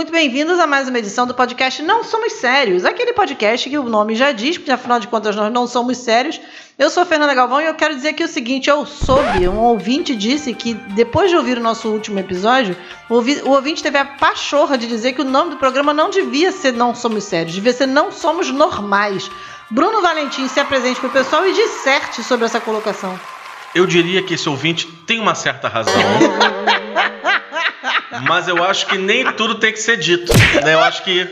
muito bem-vindos a mais uma edição do podcast Não Somos Sérios. Aquele podcast que o nome já diz, porque afinal de contas nós não somos sérios. Eu sou Fernanda Galvão e eu quero dizer aqui o seguinte: eu soube, um ouvinte disse que depois de ouvir o nosso último episódio, o ouvinte teve a pachorra de dizer que o nome do programa não devia ser Não Somos Sérios, devia ser Não Somos Normais. Bruno Valentim, se apresente para o pessoal e disserte sobre essa colocação. Eu diria que esse ouvinte tem uma certa razão. mas eu acho que nem tudo tem que ser dito. Né? Eu acho que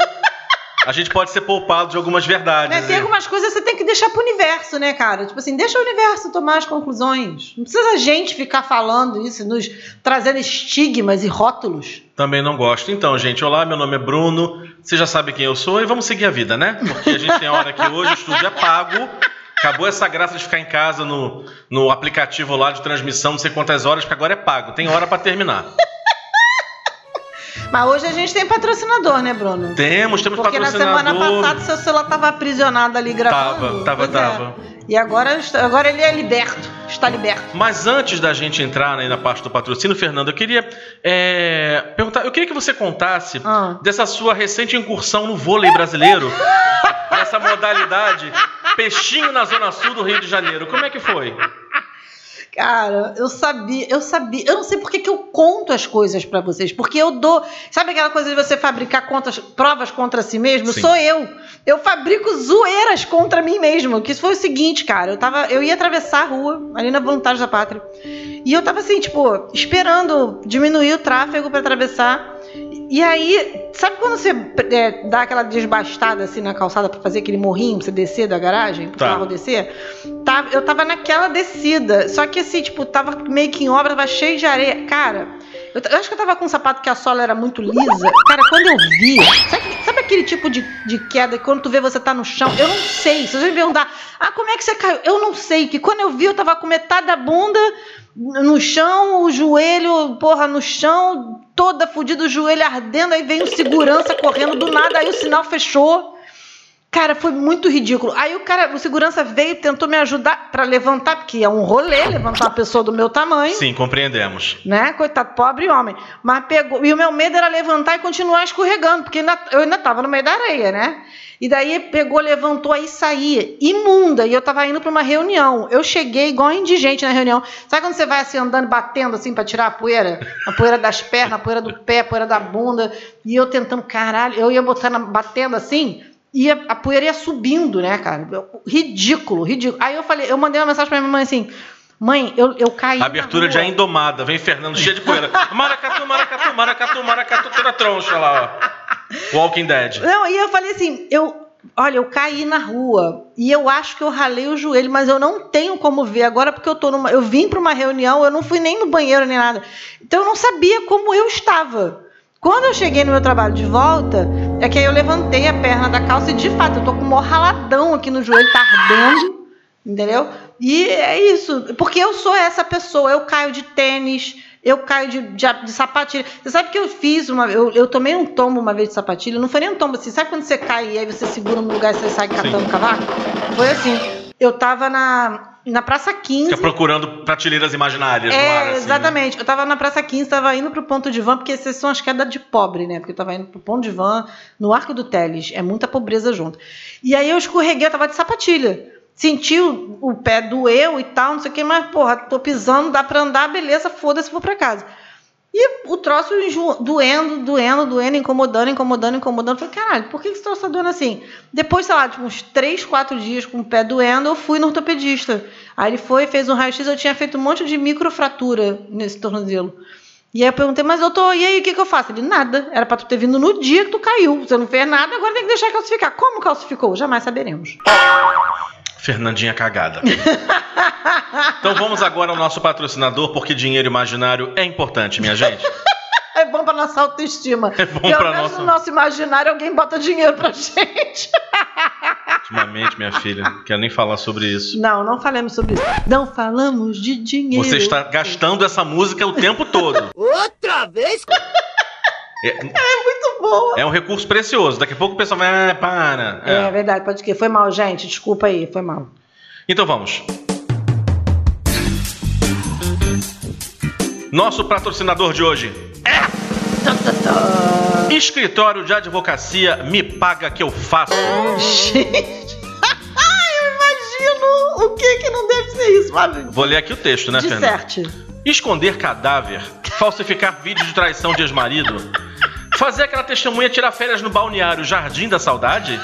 a gente pode ser poupado de algumas verdades. Né? Tem e... algumas coisas que você tem que deixar pro universo, né, cara? Tipo assim, deixa o universo tomar as conclusões. Não precisa a gente ficar falando isso, nos trazendo estigmas e rótulos. Também não gosto. Então, gente, olá, meu nome é Bruno. Você já sabe quem eu sou e vamos seguir a vida, né? Porque a gente tem hora que hoje o estúdio é pago. Acabou essa graça de ficar em casa no, no aplicativo lá de transmissão, não sei quantas horas, porque agora é pago. Tem hora para terminar. Mas hoje a gente tem patrocinador, né, Bruno? Temos, temos Porque patrocinador. Porque na semana passada seu celular estava aprisionado ali gravando. Tava, tava, pois tava. É. E agora, agora ele é liberto, está liberto. Mas antes da gente entrar né, na parte do patrocínio, Fernando, eu queria é, perguntar, eu queria que você contasse ah. dessa sua recente incursão no vôlei brasileiro, nessa modalidade peixinho na zona sul do Rio de Janeiro. Como é que foi? Cara, eu sabia, eu sabia. Eu não sei por que, que eu conto as coisas para vocês. Porque eu dou. Sabe aquela coisa de você fabricar contas, provas contra si mesmo? Sim. Sou eu. Eu fabrico zoeiras contra mim mesmo. Que isso foi o seguinte, cara. Eu, tava, eu ia atravessar a rua, ali na Voluntários da Pátria. E eu tava assim, tipo, esperando diminuir o tráfego para atravessar. E aí, sabe quando você é, dá aquela desbastada assim na calçada para fazer aquele morrinho pra você descer da garagem, pro tá. carro descer? Tá, eu tava naquela descida. Só que assim, tipo, tava meio que em obra, tava cheio de areia. Cara, eu, eu acho que eu tava com um sapato que a sola era muito lisa. Cara, quando eu vi. Sabe, sabe aquele tipo de, de queda que quando tu vê você tá no chão? Eu não sei. Se você me perguntar, ah, como é que você caiu? Eu não sei. Que quando eu vi, eu tava com metade da bunda no chão, o joelho, porra, no chão, toda fodida, o joelho ardendo, aí vem o segurança correndo do nada, aí o sinal fechou. Cara, foi muito ridículo. Aí o cara, o segurança veio, tentou me ajudar para levantar, porque é um rolê levantar uma pessoa do meu tamanho. Sim, compreendemos. Né? Coitado, pobre homem. Mas pegou, e o meu medo era levantar e continuar escorregando, porque ainda, eu ainda tava no meio da areia, né? E daí pegou, levantou, aí saía, imunda. E eu tava indo para uma reunião. Eu cheguei igual indigente na reunião. Sabe quando você vai assim andando, batendo assim para tirar a poeira? A poeira das pernas, a poeira do pé, a poeira da bunda. E eu tentando, caralho, eu ia botando, batendo assim. E a, a poeira ia subindo, né, cara? Ridículo, ridículo. Aí eu falei, eu mandei uma mensagem pra minha mãe assim. Mãe, eu, eu caí. Abertura já indomada. Vem Fernando cheio de poeira. Maracatu, maracatu, maracatu, maracatu, toda troncha lá, ó. Walking Dead. Não, e eu falei assim, eu, olha, eu caí na rua e eu acho que eu ralei o joelho, mas eu não tenho como ver agora porque eu tô numa, eu vim para uma reunião, eu não fui nem no banheiro nem nada. Então eu não sabia como eu estava. Quando eu cheguei no meu trabalho de volta, é que aí eu levantei a perna da calça e de fato eu tô com um raladão aqui no joelho, tá ardendo, entendeu? E é isso, porque eu sou essa pessoa, eu caio de tênis, eu caio de, de, de, sapatilha. Você sabe que eu fiz uma. Eu, eu tomei um tombo uma vez de sapatilha. Não foi nem um tombo assim. Sabe quando você cai e aí você segura no lugar e você sai catando Sim. cavaco? Foi assim. Eu tava na, na Praça 15. Fica procurando prateleiras imaginárias é, ar, assim, né? Exatamente. Né? Eu tava na Praça 15, tava indo pro ponto de van, porque essas são as quedas de pobre, né? Porque eu tava indo pro ponto de van no Arco do Teles. É muita pobreza junto. E aí eu escorreguei, eu tava de sapatilha senti o, o, pé doeu e tal, não sei o que, mas, porra, tô pisando, dá pra andar, beleza, foda-se, vou pra casa. E o troço doendo, doendo, doendo, incomodando, incomodando, incomodando. Falei, caralho, por que esse troço tá doendo assim? Depois, sei lá, tipo, uns 3, 4 dias com o pé doendo, eu fui no ortopedista. Aí ele foi, fez um raio-x, eu tinha feito um monte de microfratura nesse tornozelo. E aí eu perguntei, mas eu tô, e aí o que, que eu faço? Ele, nada. Era pra tu ter vindo no dia que tu caiu. Você não fez nada, agora tem que deixar calcificar. Como calcificou? Jamais saberemos. Fernandinha cagada. então vamos agora ao nosso patrocinador, porque dinheiro imaginário é importante, minha gente. É bom para nossa autoestima. É bom para nosso... no nosso imaginário alguém bota dinheiro pra gente. Ultimamente, minha filha, não quero nem falar sobre isso. Não, não falemos sobre isso. Não falamos de dinheiro. Você está gastando essa música o tempo todo. Outra vez? É, é, muito boa. É um recurso precioso. Daqui a pouco o pessoal vai. Ah, para. É. é verdade, pode que. Foi mal, gente. Desculpa aí, foi mal. Então vamos. Nosso patrocinador de hoje é. Escritório de advocacia me paga que eu faço. Gente. eu imagino o que que não deve ser isso, Fábio. Vou ler aqui o texto, né, Disserte. Fernanda? Esconder cadáver, falsificar vídeo de traição de ex-marido, fazer aquela testemunha tirar férias no balneário Jardim da Saudade?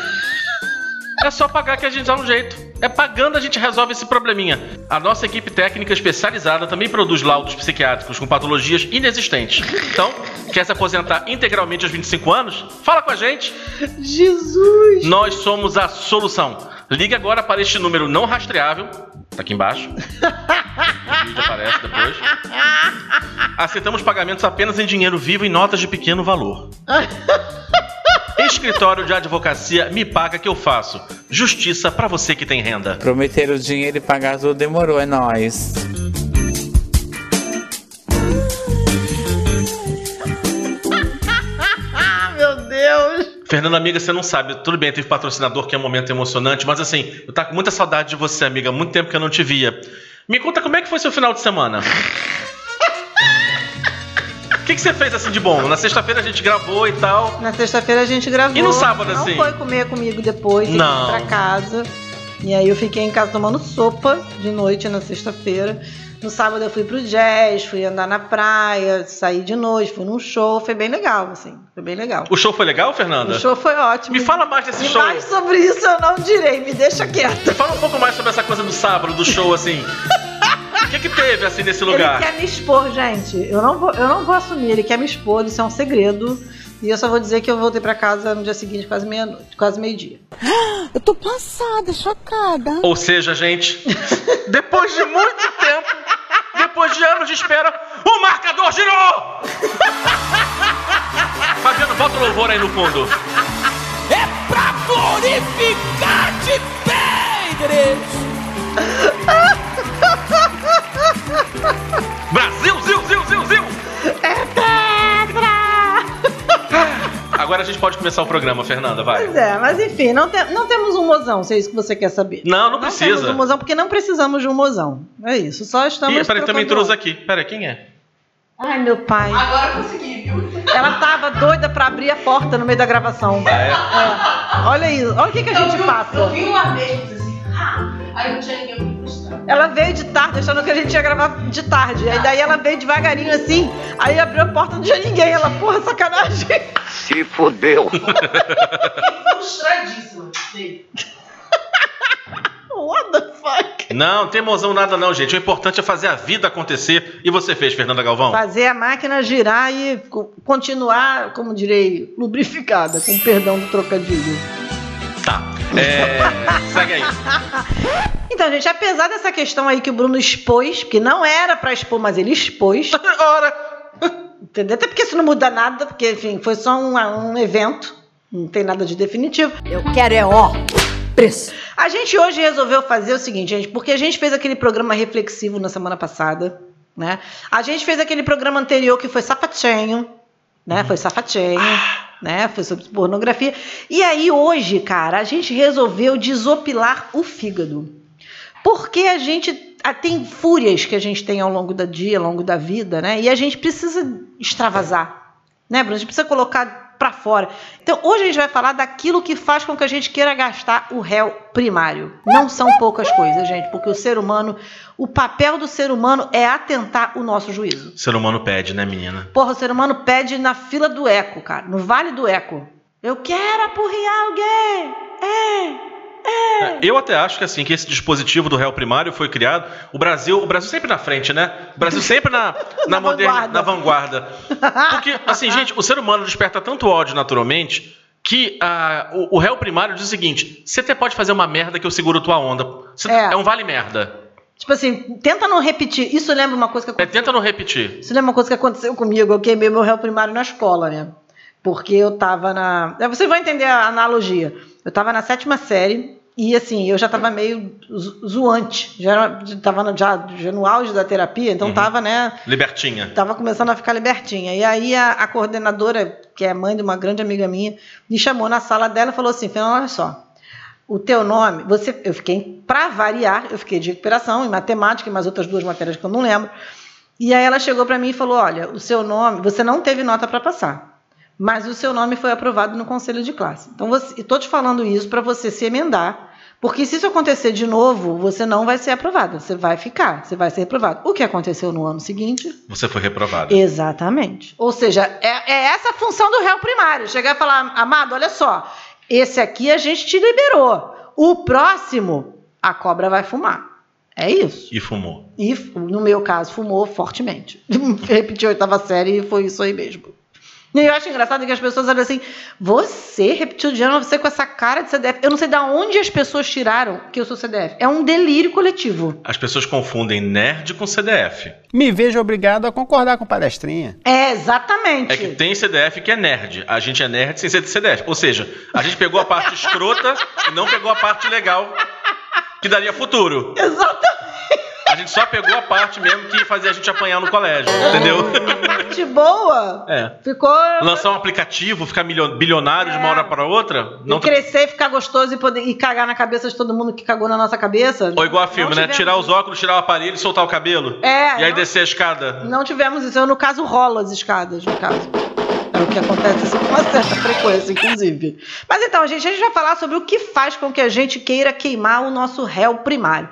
É só pagar que a gente dá um jeito. É pagando a gente resolve esse probleminha. A nossa equipe técnica especializada também produz laudos psiquiátricos com patologias inexistentes. Então, quer se aposentar integralmente aos 25 anos? Fala com a gente. Jesus! Nós somos a solução. Ligue agora para este número não rastreável. Tá aqui embaixo. O vídeo aparece depois. Aceitamos pagamentos apenas em dinheiro vivo e notas de pequeno valor. Escritório de advocacia me paga que eu faço. Justiça para você que tem renda. Prometer o dinheiro e pagar tudo demorou, é nóis. Deus! Fernanda, amiga, você não sabe. Tudo bem, teve patrocinador que é um momento emocionante, mas assim, eu tô com muita saudade de você, amiga. Muito tempo que eu não te via. Me conta como é que foi seu final de semana. O que, que você fez assim de bom? Na sexta-feira a gente gravou e tal. Na sexta-feira a gente gravou. E no sábado, não assim? Não foi comer comigo depois, Não. pra casa. E aí eu fiquei em casa tomando sopa de noite na sexta-feira. No sábado eu fui pro jazz, fui andar na praia, saí de noite, fui num show, foi bem legal, assim, foi bem legal. O show foi legal, Fernanda? O show foi ótimo. Me fala mais desse E show. mais sobre isso eu não direi, me deixa quieto. Fala um pouco mais sobre essa coisa do sábado, do show, assim. O que, que teve, assim, nesse lugar? Ele quer me expor, gente. Eu não, vou, eu não vou assumir, ele quer me expor, isso é um segredo. E eu só vou dizer que eu voltei pra casa no dia seguinte, quase meia-noite, quase meio-dia. Eu tô passada, chocada. Ou seja, gente, depois de muito tempo, depois de anos de espera, o marcador girou! Fabiano, bota o louvor aí no fundo. É pra glorificar-te bem, igreja. Brasil, zil, zil, zil, zil! É pedra! Agora a gente pode começar o programa, Fernanda, vai. Pois é, mas enfim, não, te- não temos um mozão, se é isso que você quer saber. Não, não Não precisa. temos um mozão, porque não precisamos de um mozão. É isso, só estamos. Ih, peraí, tem uma trocando intrusa áudio. aqui. Peraí, quem é? Ai, meu pai. Agora consegui, viu? Ela tava doida pra abrir a porta no meio da gravação. Ah, é? É. Olha isso, olha o que, que a gente eu, passa. Eu vi uma vez, assim, ah, aí não tinha ninguém, frustrada. Ela veio de tarde, achando que a gente ia gravar de tarde. Aí daí ela veio devagarinho assim, aí abriu a porta, não tinha ninguém. Ela, porra, sacanagem. Se fodeu. Fiquei frustradíssima. Sei. What the fuck? Não, não tem mozão nada não, gente. O importante é fazer a vida acontecer. E você fez, Fernanda Galvão? Fazer a máquina girar e co- continuar, como direi, lubrificada, com perdão do trocadilho. Tá. É, segue aí. Então, gente, apesar dessa questão aí que o Bruno expôs, porque não era pra expor, mas ele expôs, Ora. entendeu? Até porque isso não muda nada, porque, enfim, foi só um, um evento, não tem nada de definitivo. Eu quero é ó, preço. A gente hoje resolveu fazer o seguinte, gente, porque a gente fez aquele programa reflexivo na semana passada, né? A gente fez aquele programa anterior que foi Safatinho, né? Foi Safatinho, né? Foi sobre pornografia. E aí hoje, cara, a gente resolveu desopilar o fígado. Porque a gente ah, tem fúrias que a gente tem ao longo do dia, ao longo da vida, né? E a gente precisa extravasar, né, Bruno? A gente precisa colocar pra fora. Então, hoje a gente vai falar daquilo que faz com que a gente queira gastar o réu primário. Não são poucas coisas, gente, porque o ser humano, o papel do ser humano é atentar o nosso juízo. O ser humano pede, né, menina? Porra, o ser humano pede na fila do eco, cara, no vale do eco. Eu quero apurriar alguém. É. Eu até acho que assim que esse dispositivo do réu primário foi criado, o Brasil, o Brasil sempre na frente, né? O Brasil sempre na na, Na moderna- vanguarda. na vanguarda. Porque assim, gente, o ser humano desperta tanto ódio naturalmente que ah, o, o réu primário diz o seguinte: você até pode fazer uma merda que eu seguro tua onda. Você- É. é um vale merda. Tipo assim, tenta não repetir. Isso lembra uma coisa que É, aconteceu. tenta não repetir. Isso lembra uma coisa que aconteceu comigo. Eu queimei meu réu primário na escola, né? Porque eu tava na. É, Você vai entender a analogia. Eu tava na sétima série e, assim, eu já tava meio zo- zoante. Já, era- já tava no- já, já no auge da terapia, então Uhum. tava, né? Libertinha. Tava começando a ficar libertinha. E aí a, a coordenadora, que é mãe de uma grande amiga minha, me chamou na sala dela e falou assim: Fernanda, olha só. O teu nome, você, eu fiquei, para variar, eu fiquei de recuperação em matemática e mais outras duas matérias que eu não lembro. E aí ela chegou para mim e falou: Olha, o seu nome, você não teve nota para passar. Mas o seu nome foi aprovado no conselho de classe. Então, estou te falando isso para você se emendar, porque se isso acontecer de novo, você não vai ser aprovado, você vai ficar, você vai ser reprovado. O que aconteceu no ano seguinte? Você foi reprovado. Exatamente. Ou seja, é, é essa a função do réu primário. Chegar e falar, amado, olha só, esse aqui a gente te liberou. O próximo, a cobra vai fumar. É isso. E fumou. E, no meu caso, fumou fortemente. Repetiu a oitava série e foi isso aí mesmo. E eu acho engraçado que as pessoas olham assim: você repetiu de ano, você com essa cara de CDF. Eu não sei de onde as pessoas tiraram que eu sou CDF. É um delírio coletivo. As pessoas confundem nerd com CDF. Me vejo obrigado a concordar com palestrinha. É, exatamente. É que tem CDF que é nerd. A gente é nerd sem ser de CDF. Ou seja, a gente pegou a parte escrota e não pegou a parte legal que daria futuro. Exatamente. A gente só pegou a parte mesmo que fazia a gente apanhar no colégio, entendeu? De boa. É. Ficou. Lançar um aplicativo, ficar bilionário é. de uma hora para outra. Não e crescer, ficar gostoso e, poder, e cagar na cabeça de todo mundo que cagou na nossa cabeça. Ou igual a filme, né? Tirar os óculos, tirar o aparelho e soltar o cabelo. É. E aí não, descer a escada. Não tivemos isso. Eu, no caso, rolo as escadas, no caso. É o que acontece assim, com uma certa frequência, inclusive. Mas então, gente, a gente vai falar sobre o que faz com que a gente queira queimar o nosso réu primário.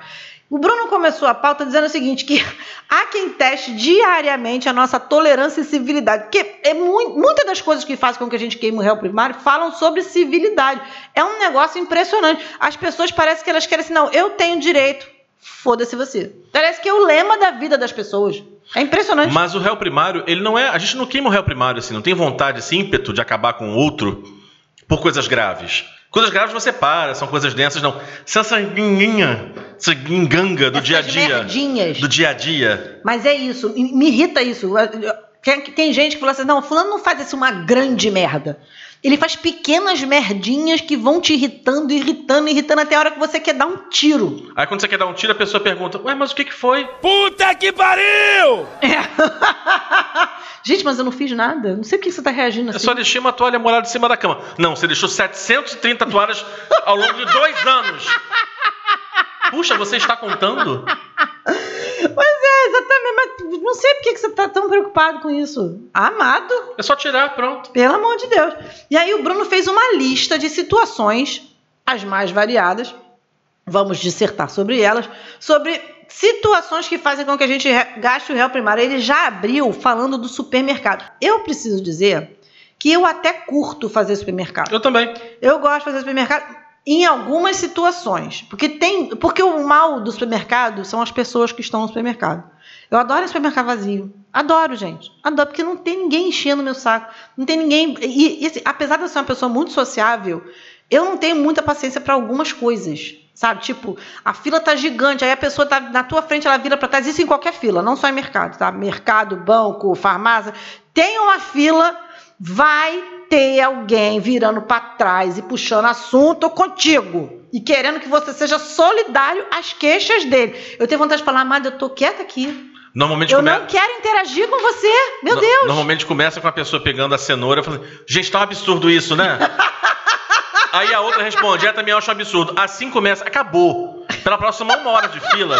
O Bruno começou a pauta dizendo o seguinte: que há quem teste diariamente a nossa tolerância e civilidade. Porque é muito, muitas das coisas que fazem com que a gente queime o réu primário falam sobre civilidade. É um negócio impressionante. As pessoas parecem que elas querem assim, não, eu tenho direito. Foda-se você. Parece que é o lema da vida das pessoas. É impressionante. Mas o réu primário, ele não é. A gente não queima o réu primário assim, não tem vontade, esse ímpeto de acabar com o outro por coisas graves. Coisas graves você para, são coisas densas, não. Essa guinguinha, essa guinganga do Essas dia a dia. Merdinhas. Do dia a dia. Mas é isso, me irrita isso. Tem, tem gente que fala assim: não, fulano não faz isso uma grande merda. Ele faz pequenas merdinhas que vão te irritando, irritando, irritando até a hora que você quer dar um tiro. Aí quando você quer dar um tiro, a pessoa pergunta: Ué, mas o que, que foi? Puta que pariu! É. Gente, mas eu não fiz nada. Não sei por que você tá reagindo assim. Eu só deixei uma toalha molhada em cima da cama. Não, você deixou 730 toalhas ao longo de dois anos. Puxa, você está contando? Pois é, exatamente. Mas não sei por que você está tão preocupado com isso. Amado. É só tirar, pronto. Pelo amor de Deus. E aí o Bruno fez uma lista de situações, as mais variadas. Vamos dissertar sobre elas. Sobre situações que fazem com que a gente gaste o réu primário. Ele já abriu falando do supermercado. Eu preciso dizer que eu até curto fazer supermercado. Eu também. Eu gosto de fazer supermercado em algumas situações. Porque tem, porque o mal do supermercado são as pessoas que estão no supermercado. Eu adoro supermercado vazio. Adoro, gente. Adoro, porque não tem ninguém enchendo meu saco. Não tem ninguém. E, e assim, apesar de eu ser uma pessoa muito sociável, eu não tenho muita paciência para algumas coisas. Sabe? Tipo, a fila tá gigante, aí a pessoa tá na tua frente, ela vira para trás. Isso em qualquer fila, não só em mercado, tá? Mercado, banco, farmácia. Tem uma fila, vai ter alguém virando para trás e puxando assunto contigo e querendo que você seja solidário às queixas dele. Eu tenho vontade de falar, mas eu tô quieta aqui. Normalmente eu come... não quero interagir com você, meu no, Deus. Normalmente começa com a pessoa pegando a cenoura e falando, gente, tá um absurdo isso, né? Aí a outra responde, é, também acho um absurdo. Assim começa, acabou. Pela próxima uma hora de fila,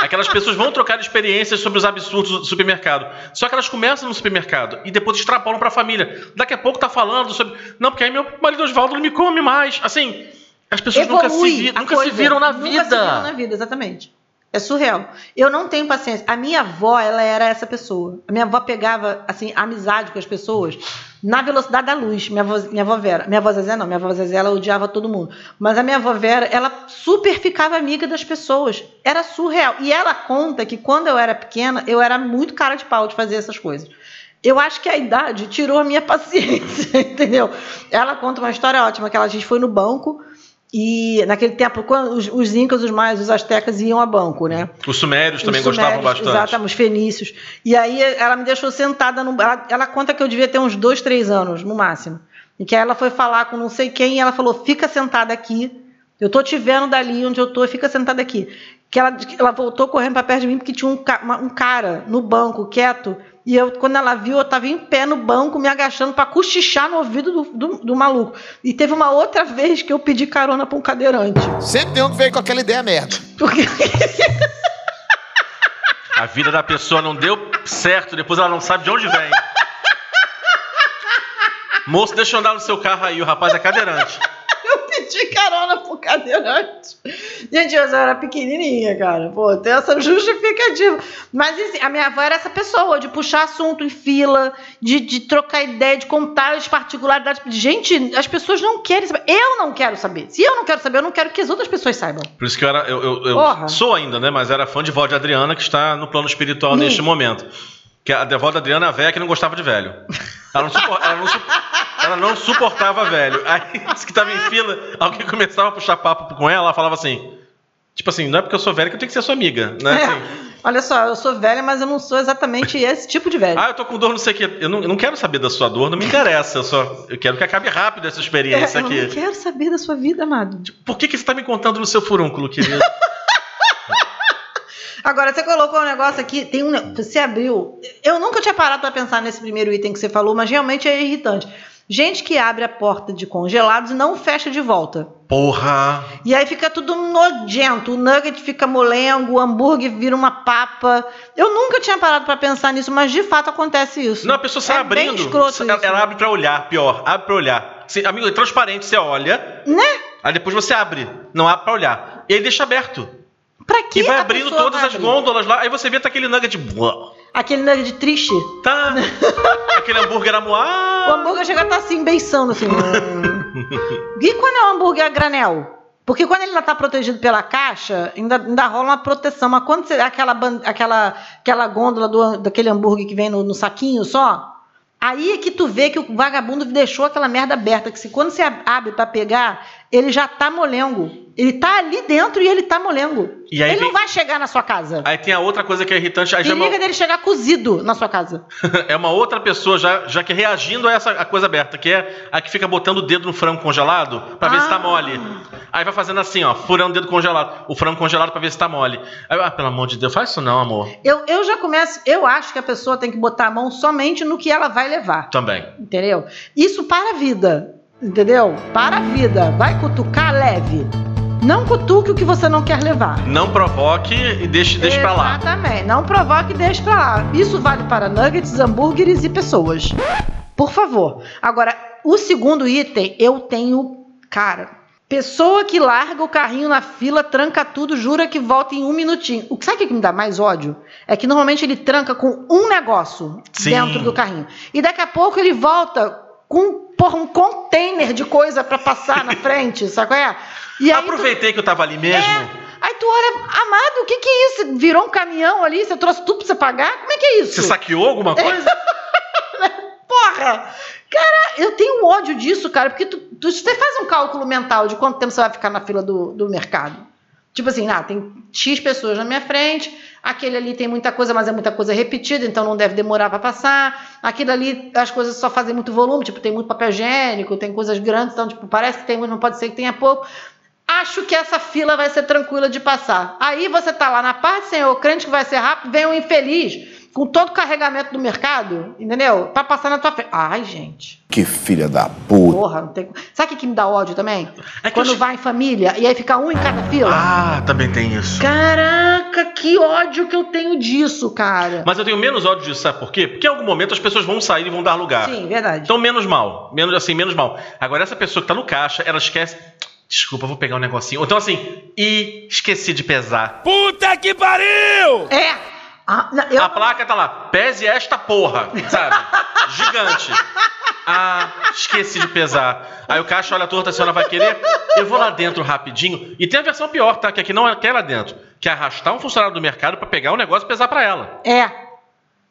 Aquelas pessoas vão trocar experiências sobre os absurdos do supermercado. Só que elas começam no supermercado e depois extrapolam para a família. Daqui a pouco tá falando sobre. Não, porque aí meu marido Oswaldo não me come mais. Assim, as pessoas nunca, se, vi... nunca se viram na nunca vida. Nunca se viram na vida, exatamente. É surreal. Eu não tenho paciência. A minha avó, ela era essa pessoa. A minha avó pegava, assim, amizade com as pessoas na velocidade da luz. Minha avó, minha avó Vera. Minha avó Zezé não. Minha avó Zezé, ela odiava todo mundo. Mas a minha avó Vera, ela super ficava amiga das pessoas. Era surreal. E ela conta que quando eu era pequena, eu era muito cara de pau de fazer essas coisas. Eu acho que a idade tirou a minha paciência, entendeu? Ela conta uma história ótima, que ela, a gente foi no banco e naquele tempo, quando os, os incas, os maias, os astecas iam a banco, né? Os sumérios também os gostavam bastante. Exatamente, os fenícios. E aí ela me deixou sentada no. Ela, ela, conta que eu devia ter uns dois, três anos, no máximo. E que ela foi falar com não sei quem e ela falou: fica sentada aqui. Eu tô te vendo dali onde eu tô, fica sentada aqui. Que ela, ela voltou correndo para perto de mim porque tinha um, um cara no banco, quieto, e eu, quando ela viu, eu estava em pé no banco, me agachando para cochichar no ouvido do, do, do, maluco. E teve uma outra vez que eu pedi carona para um cadeirante. Sempre tem um que veio com aquela ideia merda. Porque... A vida da pessoa não deu certo, depois ela não sabe de onde vem. Moço, deixa eu andar no seu carro aí, o rapaz é cadeirante. Pedi carona pro cadeirante. Gente, eu era pequenininha, cara. Pô, tem essa justificativa. Mas assim, a minha avó era essa pessoa, de puxar assunto em fila, de, de trocar ideia, de contar as particularidades. Gente, as pessoas não querem saber. Eu não quero saber. Se eu não quero saber, eu não quero que as outras pessoas saibam. Por isso que eu era. Eu, eu, eu sou ainda, né? Mas era fã de vó de Adriana, que está no plano espiritual neste momento. Que a avó da Adriana é a velha que não gostava de velho. Ela não, supor- ela não su- ela não suportava velho. Aí, disse que tava em fila, alguém começava a puxar papo com ela, ela falava assim. Tipo assim, não é porque eu sou velha que eu tenho que ser sua amiga, né? É. Assim, Olha só, eu sou velha, mas eu não sou exatamente esse tipo de velho. ah, eu tô com dor, não sei o quê. Eu não, eu não quero saber da sua dor, não me interessa. Eu só eu quero que acabe rápido essa experiência É, eu aqui. não quero saber da sua vida, amado. Por que, que você tá me contando no seu furúnculo, querido? Agora, você colocou um negócio aqui, tem um. Você abriu. Eu nunca tinha parado pra pensar nesse primeiro item que você falou, mas realmente é irritante. Gente que abre a porta de congelados e não fecha de volta. Porra! E aí fica tudo nojento. O nugget fica molengo, o hambúrguer vira uma papa. Eu nunca tinha parado pra pensar nisso, mas de fato acontece isso. Não, a pessoa sai É bem abrindo. escroto ela, isso. ela abre pra olhar, pior, abre pra olhar. Você- amigo, é transparente, você olha, Né? aí depois você abre. Não abre pra olhar. E aí deixa aberto. Pra que E vai abrindo todas vai as abrir? gôndolas lá, aí você vê tá aquele nugget. Aquele nugget triste. Tá. aquele hambúrguer O amoar. hambúrguer chega a estar assim, beiçando assim. E quando é um hambúrguer a granel? Porque quando ele ainda tá protegido pela caixa, ainda, ainda rola uma proteção. Mas quando você, aquela, aquela, aquela gôndola do, daquele hambúrguer que vem no, no saquinho só, aí é que tu vê que o vagabundo deixou aquela merda aberta. Que se quando você ab- abre pra pegar, ele já tá molengo. Ele tá ali dentro e ele tá molengo. E aí ele vem- não vai chegar na sua casa. Aí tem a outra coisa que é irritante. Aí já é Periga uma, dele chegar cozido na sua casa. é uma outra pessoa já, já que reagindo a essa a coisa aberta, que é a que fica botando o dedo no frango congelado pra ver se tá Ah. mole. Aí vai fazendo assim, ó, furando o dedo congelado, o frango congelado pra ver se tá mole. Aí, ah, pelo amor de Deus, faz isso não, amor. Eu, eu já começo. Eu acho que a pessoa tem que botar a mão somente no que ela vai levar. Também. Entendeu? Isso para a vida. Entendeu? Para a vida. Vai cutucar leve. Não cutuque o que você não quer levar. Não provoque e deixe, deixe pra lá. Exatamente. Não provoque e deixe pra lá. Isso vale para nuggets, hambúrgueres e pessoas. Por favor. Agora, o segundo item, eu tenho. Cara, pessoa que larga o carrinho na fila, tranca tudo, jura que volta em um minutinho. O que sabe o que me dá mais ódio? É que normalmente ele tranca com um negócio Sim. dentro do carrinho. E daqui a pouco ele volta porra, um container de coisa pra passar na frente, sabe qual é? E aí tu- Aproveitei que eu tava ali mesmo. é. Aí tu olha, amado, o que que é isso? Virou um caminhão ali? Você trouxe tudo pra você pagar? Como é que é isso? Você saqueou alguma coisa? Porra! Cara, eu tenho ódio disso, cara, porque tu, tu- você faz um cálculo mental de quanto tempo você vai ficar na fila do, do mercado. Tipo assim, ah, tem X pessoas na minha frente, aquele ali tem muita coisa, mas é muita coisa repetida, então não deve demorar pra passar. Aquilo ali, as coisas só fazem muito volume, tipo, tem muito papel higiênico, tem coisas grandes, então, tipo, parece que tem muito, não pode ser que tenha pouco. Acho que essa fila vai ser tranquila de passar. Aí você tá lá na parte, senhor, crente que vai ser rápido, vem um infeliz com todo o carregamento do mercado, entendeu? Pra passar na tua frente. Ai, gente. Que filha da puta. Porra, não tem. Sabe o que, que me dá ódio também? É que Quando eu- vai em família e aí fica um em cada fila. Ah, também tem isso. Caraca, que ódio que eu tenho disso, cara. Mas eu tenho menos ódio disso, sabe por quê? Porque em algum momento as pessoas vão sair e vão dar lugar. Sim, verdade. Então, menos mal. Menos assim, menos mal. Agora, essa pessoa que tá no caixa, ela esquece. Desculpa, eu vou pegar um negocinho. Ou então, assim, e esqueci de pesar. Puta que pariu! É! Ah, não, eu- A placa tá lá, pese esta porra, sabe? Gigante. Ah, esqueci de pesar. Aí o caixa olha torto, a senhora vai querer. Eu vou lá dentro rapidinho. E tem a versão pior, tá? Que aqui não é que é lá dentro. Que é arrastar um funcionário do mercado pra pegar o negócio e pesar pra ela. É.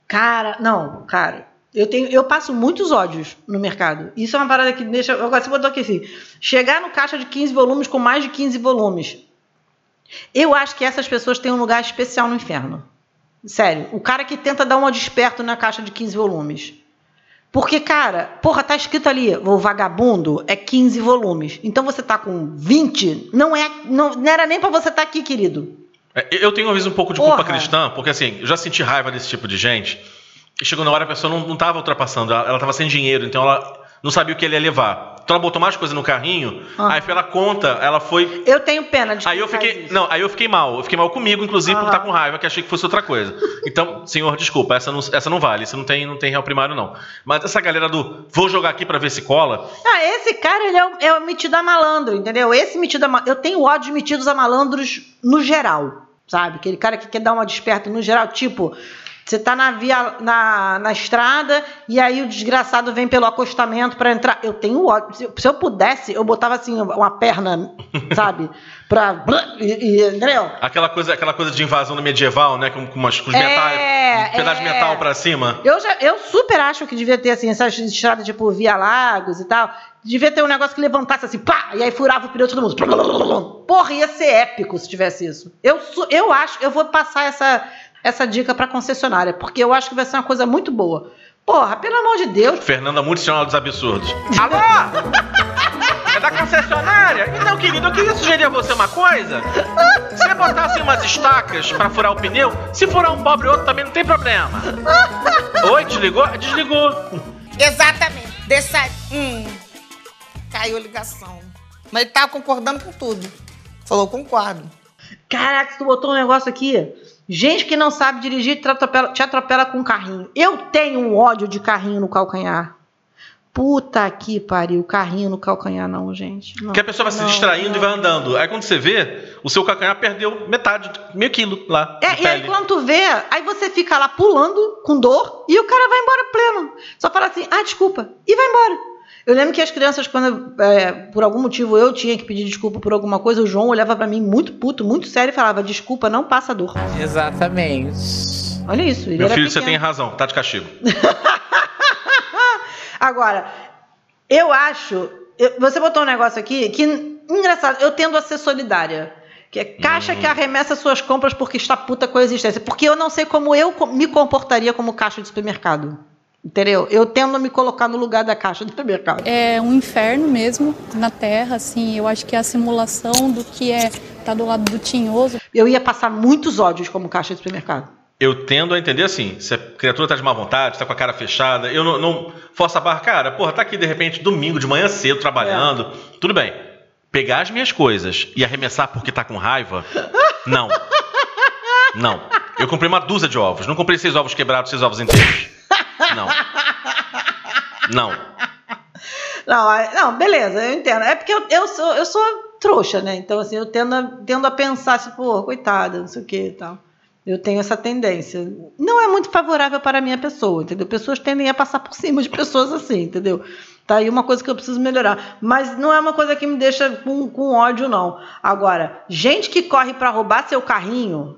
Cara, não, cara. Eu, tenho, eu passo muitos ódios no mercado. Isso é uma parada que deixa. Agora você botou aqui assim: chegar no caixa de 15 volumes com mais de 15 volumes. Eu acho que essas pessoas têm um lugar especial no inferno. Sério. O cara que tenta dar uma desperto na caixa de 15 volumes. Porque, cara, porra, tá escrito ali, o vagabundo é 15 volumes. Então você tá com 20, não é. Não, não era nem pra você estar aqui, querido. É, Eu tenho às vezes um pouco de Porra. culpa cristã, porque assim, eu já senti raiva desse tipo de gente. E chegou na hora a pessoa não, não tava ultrapassando, ela, ela tava sem dinheiro, então ela não sabia o que ele ia levar. Então ela botou mais coisa no carrinho, Ah. aí pela conta, ela foi. Eu tenho pena de Aí eu fiquei. Não, aí eu fiquei mal. Eu fiquei mal comigo, inclusive, por Aham. estar com raiva, que achei que fosse outra coisa. Então, senhor, desculpa, essa não, essa não vale. Isso não tem, não tem réu primário, não. Mas essa galera do vou jogar aqui pra ver se cola. Ah, esse cara, ele é o, é o metido a malandro, entendeu? Esse metido a Eu tenho ódio de metidos a malandros no geral, sabe? Aquele cara que quer dar uma desperta no geral, tipo... Você tá na via na, na estrada e aí o desgraçado vem pelo acostamento pra entrar. Eu tenho ódio. Se, eu pudesse, eu botava assim uma perna, sabe? Pra. E, e- entendeu? Aquela coisa, aquela coisa de invasão no medieval, né? Com, com, umas, com os É, metais. Um pedaço de é. metal pra cima. Eu, já, eu super acho que devia ter assim, essas estradas tipo Via Lagos e tal. Devia ter um negócio que levantasse assim, pá, e aí furava o pneu de todo mundo. Porra, ia ser épico se tivesse isso. Eu, eu acho, eu vou passar essa, essa dica pra concessionária, porque eu acho que vai ser uma coisa muito boa. Porra, pelo amor de Deus. Fernanda Multicional dos Absurdos. Alô? É da concessionária? Então, querido, eu queria sugerir a você uma coisa. Se você botasse umas estacas pra furar o pneu, se furar um pobre outro também não tem problema. Oi, desligou? Desligou. Exatamente. Deixa. Hum. Caiu a ligação. Mas ele tava concordando com tudo. Falou, concordo. Caraca, tu botou um negócio aqui. Gente que não sabe dirigir te atropela, te atropela com um carrinho. Eu tenho um ódio de carrinho no calcanhar. Puta que pariu, carrinho no calcanhar não, gente. Não, Que a pessoa vai se não, distraindo não. e vai andando. Aí quando você vê, o seu calcanhar perdeu metade, meio quilo lá. É, e aí quando tu vê, aí você fica lá pulando com dor e o cara vai embora pleno. Só fala assim, ah, desculpa, e vai embora. Eu lembro que as crianças, quando é, por algum motivo eu tinha que pedir desculpa por alguma coisa, o João olhava pra mim muito puto, muito sério e falava, desculpa, não passa dor. Exatamente. Olha isso, ele Meu era filho, você pequeno. tem razão, tá de castigo. Agora, eu acho. eu- você botou um negócio aqui que, engraçado, eu tendo a ser solidária. Que é caixa que arremessa suas compras porque está puta com a existência. Porque eu não sei como eu me comportaria como caixa de supermercado. Entendeu? Eu tendo a me colocar no lugar da caixa de supermercado. É um inferno mesmo na Terra, assim. Eu acho que é a simulação do que é estar do lado do tinhoso. Eu ia passar muitos ódios como caixa de supermercado. Eu tendo a entender assim, se a criatura tá de má vontade, tá com a cara fechada, eu não, não forço a barra, cara, porra, tá aqui de repente domingo de manhã cedo trabalhando, tudo bem. Pegar as minhas coisas e arremessar porque tá com raiva, não. Não. Eu comprei uma dúzia de ovos, não comprei seis ovos quebrados, seis ovos inteiros. Não. Não. Não, não, beleza, eu entendo. É porque eu, eu, sou, eu sou trouxa, né? Então, assim, eu tendo a, tendo a pensar, assim, pô, coitada, não sei o que e tal. Eu tenho essa tendência. Não é muito favorável para a minha pessoa, entendeu? Pessoas tendem a passar por cima de pessoas assim, entendeu? Tá aí uma coisa que eu preciso melhorar. Mas não é uma coisa que me deixa com, com ódio, não. Agora, gente que corre para roubar seu carrinho,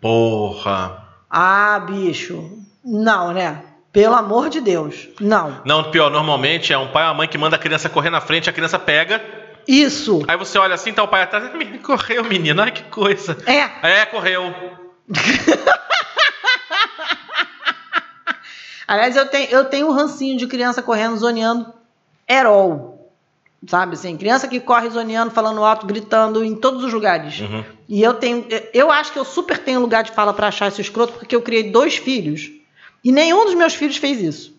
Porra. ah, bicho, não, né? Pelo amor de Deus, não. Não, pior, normalmente é um pai ou uma mãe que manda a criança correr na frente, a criança pega, Isso. aí você olha assim, tá o pai atrás, "Menino, correu, menino, ai que coisa. É. É, correu. Aliás, eu tenho, eu tenho um rancinho de criança correndo, zoneando herol. Sabe assim? Criança que corre zoneando, falando alto, gritando em todos os lugares. Uhum. E eu tenho. Eu acho que eu super tenho lugar de fala pra achar esse escroto, porque eu criei dois filhos. E nenhum dos meus filhos fez isso.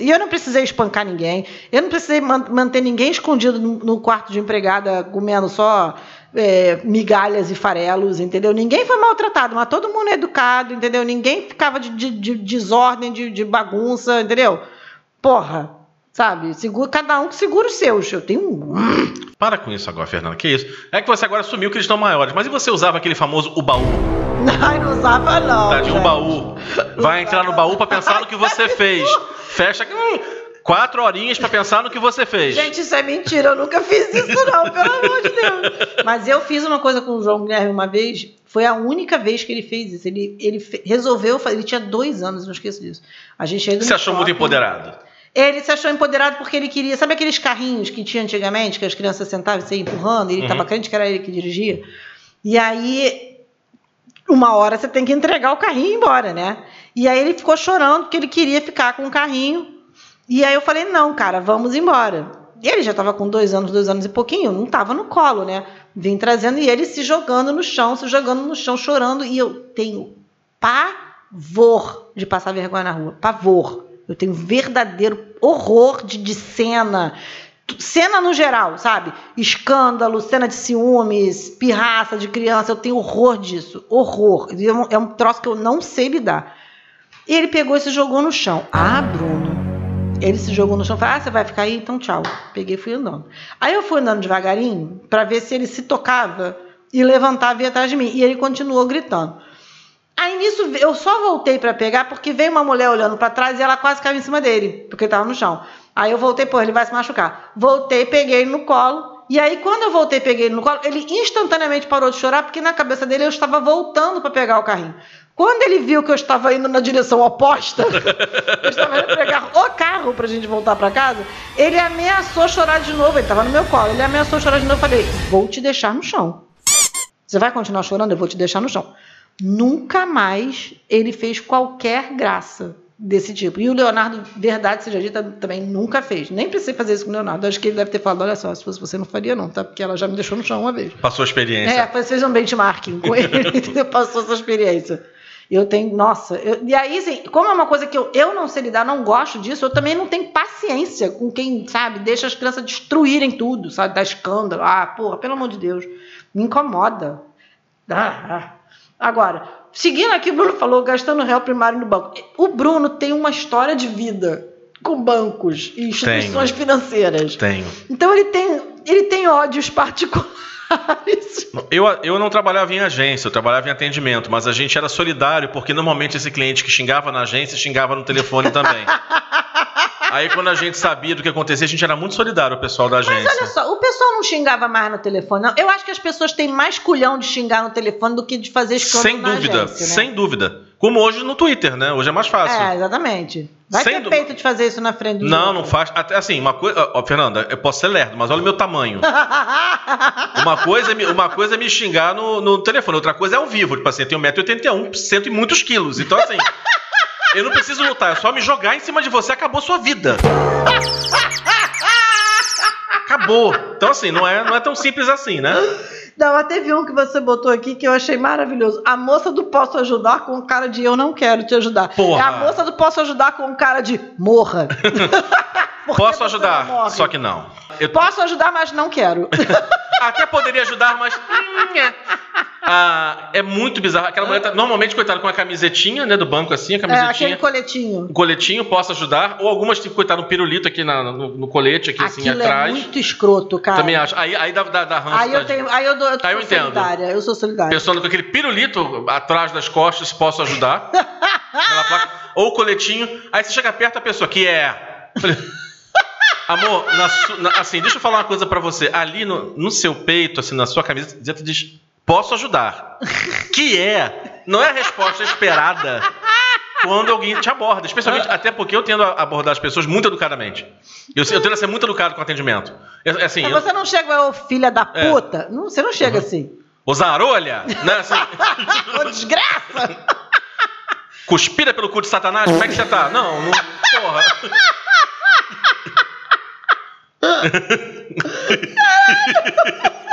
E eu não precisei espancar ninguém. Eu não precisei man- manter ninguém escondido no, no quarto de empregada comendo só é, migalhas e farelos, entendeu? Ninguém foi maltratado, mas todo mundo é educado, entendeu? Ninguém ficava de, de- de desordem, de, de bagunça, entendeu? Porra, sabe? Segura, cada um que segura os seus. Eu tenho um. Para com isso agora, Fernanda. Que isso? É que você agora assumiu que eles estão maiores. Mas e você usava aquele famoso o baú? Ai, não usava, não. Tá de um baú. Vai entrar no baú pra pensar no que você fez. Fecha hum, quatro horinhas pra pensar no que você fez. Gente, isso é mentira. Eu nunca fiz isso, não, pelo amor de Deus. Mas eu fiz uma coisa com o João Guilherme uma vez. Foi a única vez que ele fez isso. Ele, ele resolveu fazer. Ele tinha dois anos, não esqueço disso. A gente chega Você achou muito shopping. empoderado? Ele se achou empoderado porque ele queria. Sabe aqueles carrinhos que tinha antigamente, que as crianças sentavam e ia empurrando, e ele Uhum. tava crente que era ele que dirigia? E aí, uma hora você tem que entregar o carrinho e ir embora, né? E aí ele ficou chorando porque ele queria ficar com o carrinho. E aí eu falei: não, cara, vamos embora. E ele já estava com dois anos, dois anos e pouquinho, não estava no colo, né? Vim trazendo e ele se jogando no chão, se jogando no chão, chorando. E eu tenho pavor de passar vergonha na rua. Pavor. Eu tenho verdadeiro horror de, de cena. Cena no geral, sabe? Escândalo, cena de ciúmes, pirraça de criança. Eu tenho horror disso. Horror. É um, é um troço que eu não sei lidar. E ele pegou e se jogou no chão. Ah, Bruno. Ele se jogou no chão e falou: Ah, você vai ficar aí? Então tchau. Peguei e fui andando. Aí eu fui andando devagarinho para ver se ele se tocava e levantava e ia atrás de mim. E ele continuou gritando. Aí nisso eu só voltei para pegar porque veio uma mulher olhando para trás e ela quase caiu em cima dele, porque ele tava no chão. Aí eu voltei, pô, ele vai se machucar. Voltei, peguei ele no colo. E aí quando eu voltei, peguei ele no colo, ele instantaneamente parou de chorar porque na cabeça dele eu estava voltando para pegar o carrinho. Quando ele viu que eu estava indo na direção oposta, eu estava indo pegar o carro para a gente voltar para casa, ele ameaçou chorar de novo. Ele estava no meu colo. Ele ameaçou chorar de novo. Eu falei: Vou te deixar no chão. Você vai continuar chorando? Eu vou te deixar no chão. Nunca mais ele fez qualquer graça desse tipo. E o Leonardo, verdade seja dita, também nunca fez. Nem precisei fazer isso com o Leonardo. Acho que ele deve ter falado: olha só, se fosse você, não faria, não, tá? Porque ela já me deixou no chão uma vez. Passou a experiência. É, fez um benchmarking com ele? Passou essa experiência. Eu tenho, nossa, eu, e aí, assim, como é uma coisa que eu, eu não sei lidar, não gosto disso, eu também não tenho paciência com quem, sabe, deixa as crianças destruírem tudo, sabe, dar escândalo. Ah, porra, pelo amor de Deus, me incomoda. Ah, ah. Agora, seguindo aqui, o Bruno falou, gastando réu primário no banco. O Bruno tem uma história de vida com bancos e instituições Tenho. financeiras. Tenho. Então ele tem, ele tem ódios particulares. Eu, eu não trabalhava em agência, eu trabalhava em atendimento, mas a gente era solidário porque normalmente esse cliente que xingava na agência xingava no telefone também. Aí quando a gente sabia do que acontecia, a gente era muito solidário, o pessoal da agência. Mas olha só, o pessoal não xingava mais no telefone, não. Eu acho que as pessoas têm mais culhão de xingar no telefone do que de fazer escândalo Sem na dúvida, agência, né? sem dúvida. Como hoje no Twitter, né? Hoje é mais fácil. É, exatamente. Vai Sem ter dú- peito de fazer isso na frente do Não, não faz. Até assim, uma coisa. Ó, Fernanda, eu posso ser lerdo, mas olha o meu tamanho. Uma coisa é me, uma coisa é me xingar no, no telefone, outra coisa é ao vivo. Tipo assim, eu tenho 1,81m, cento e muitos quilos. Então, assim, eu não preciso lutar, é só me jogar em cima de você, acabou sua vida. Acabou. Então, assim, não é, não é tão simples assim, né? Não, mas teve um que você botou aqui que eu achei maravilhoso. A moça do posso ajudar com cara de eu não quero te ajudar. Porra. É a moça do posso ajudar com cara de morra. Porque Posso ajudar, só que não. Eu Posso ajudar, mas não quero. até poderia ajudar, mas. Ah, é muito bizarro. Aquela mulher tá, normalmente, coitada, com a camisetinha, né, do banco assim, a É, camisetinha. aquele coletinho. um coletinho, posso ajudar. Ou algumas, tipo, coitado, um pirulito aqui na- no, no colete, aqui assim, Aquilo é atrás. muito escroto, cara. Também acho. Aí, aí dá, dá, dá ranço, Aí eu tadinho. tenho, aí eu, dou, eu Aí eu entendo. solidária. Eu sou solidária. Pessoa com aquele pirulito atrás das costas, posso ajudar. Placa. Ou o coletinho. Aí você chega perto, a pessoa, que é? Amor, na su- na- assim, deixa eu falar uma coisa pra você. Ali no, no seu peito, assim, na sua camisa, diz, posso ajudar. Que é, não é a resposta esperada quando alguém te aborda. Especialmente, até porque eu tendo a abordar as pessoas muito educadamente. Eu, eu tendo a ser muito educado com atendimento. É, é assim, Mas eu- você não chega, ô filha da É. puta. Não, você não chega assim. Ô zarolha, né? Assim, Ô desgraça! cuspida pelo cu de satanás, como é que você tá? Não, não porra.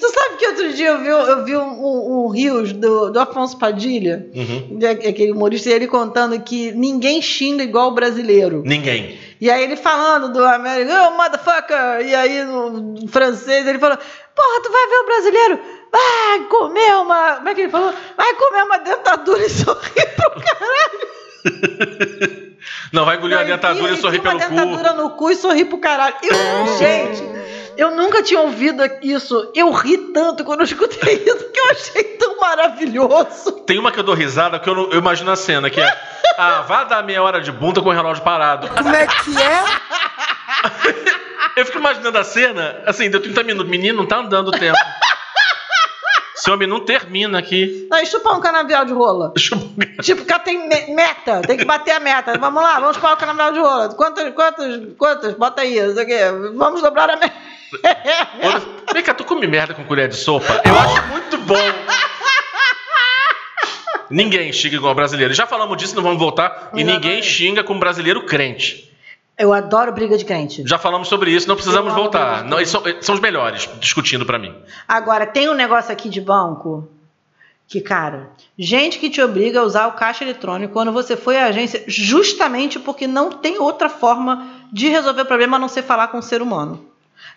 Tu sabe que outro dia eu vi, eu vi um, um, um Rios do, do Afonso Padilha, Uhum. de- aquele humorista, e ele contando que ninguém xinga igual o brasileiro. Ninguém. E aí ele falando do América, oh, motherfucker! E aí no francês ele falou, porra, tu vai ver o brasileiro, vai comer uma. Como é que ele falou? Vai comer uma dentadura e sorrir pro caralho. Não, vai engolir a Não, dentadura e sorrir pelo uma cu. dentadura no cu e sorrir pro caralho. Eu, gente, eu nunca tinha ouvido isso. Eu ri tanto quando eu escutei isso, que eu achei tão maravilhoso. Tem uma que eu dou risada que eu, não- eu imagino a cena, que é. Ah, vá dar meia hora de bunda com o relógio parado. Como é que é? Eu fico imaginando a cena, assim, deu 30 minutos. Menino, não tá andando o tempo. Esse homem não termina aqui. Não, e chupar um canavial de rola. Tipo, o cara tem me- meta, tem que bater a meta. Vamos lá, vamos chupar o canavial de rola. Quantas, quantas, quantas? Bota aí, não sei o quê. Vamos dobrar a meta. Vem cá, tu come merda com colher de sopa? Eu acho muito bom. Ninguém xinga igual brasileiro. Já falamos disso, não vamos voltar. E ninguém xinga como brasileiro crente. Eu adoro briga de crente. Já falamos sobre isso, não precisamos voltar. Não, eles são, eles são os melhores discutindo pra mim. Agora, tem um negócio aqui de banco Que, cara, gente que te obriga a usar o caixa eletrônico quando você foi à agência, justamente porque não tem outra forma de resolver o problema a não ser falar com o ser humano.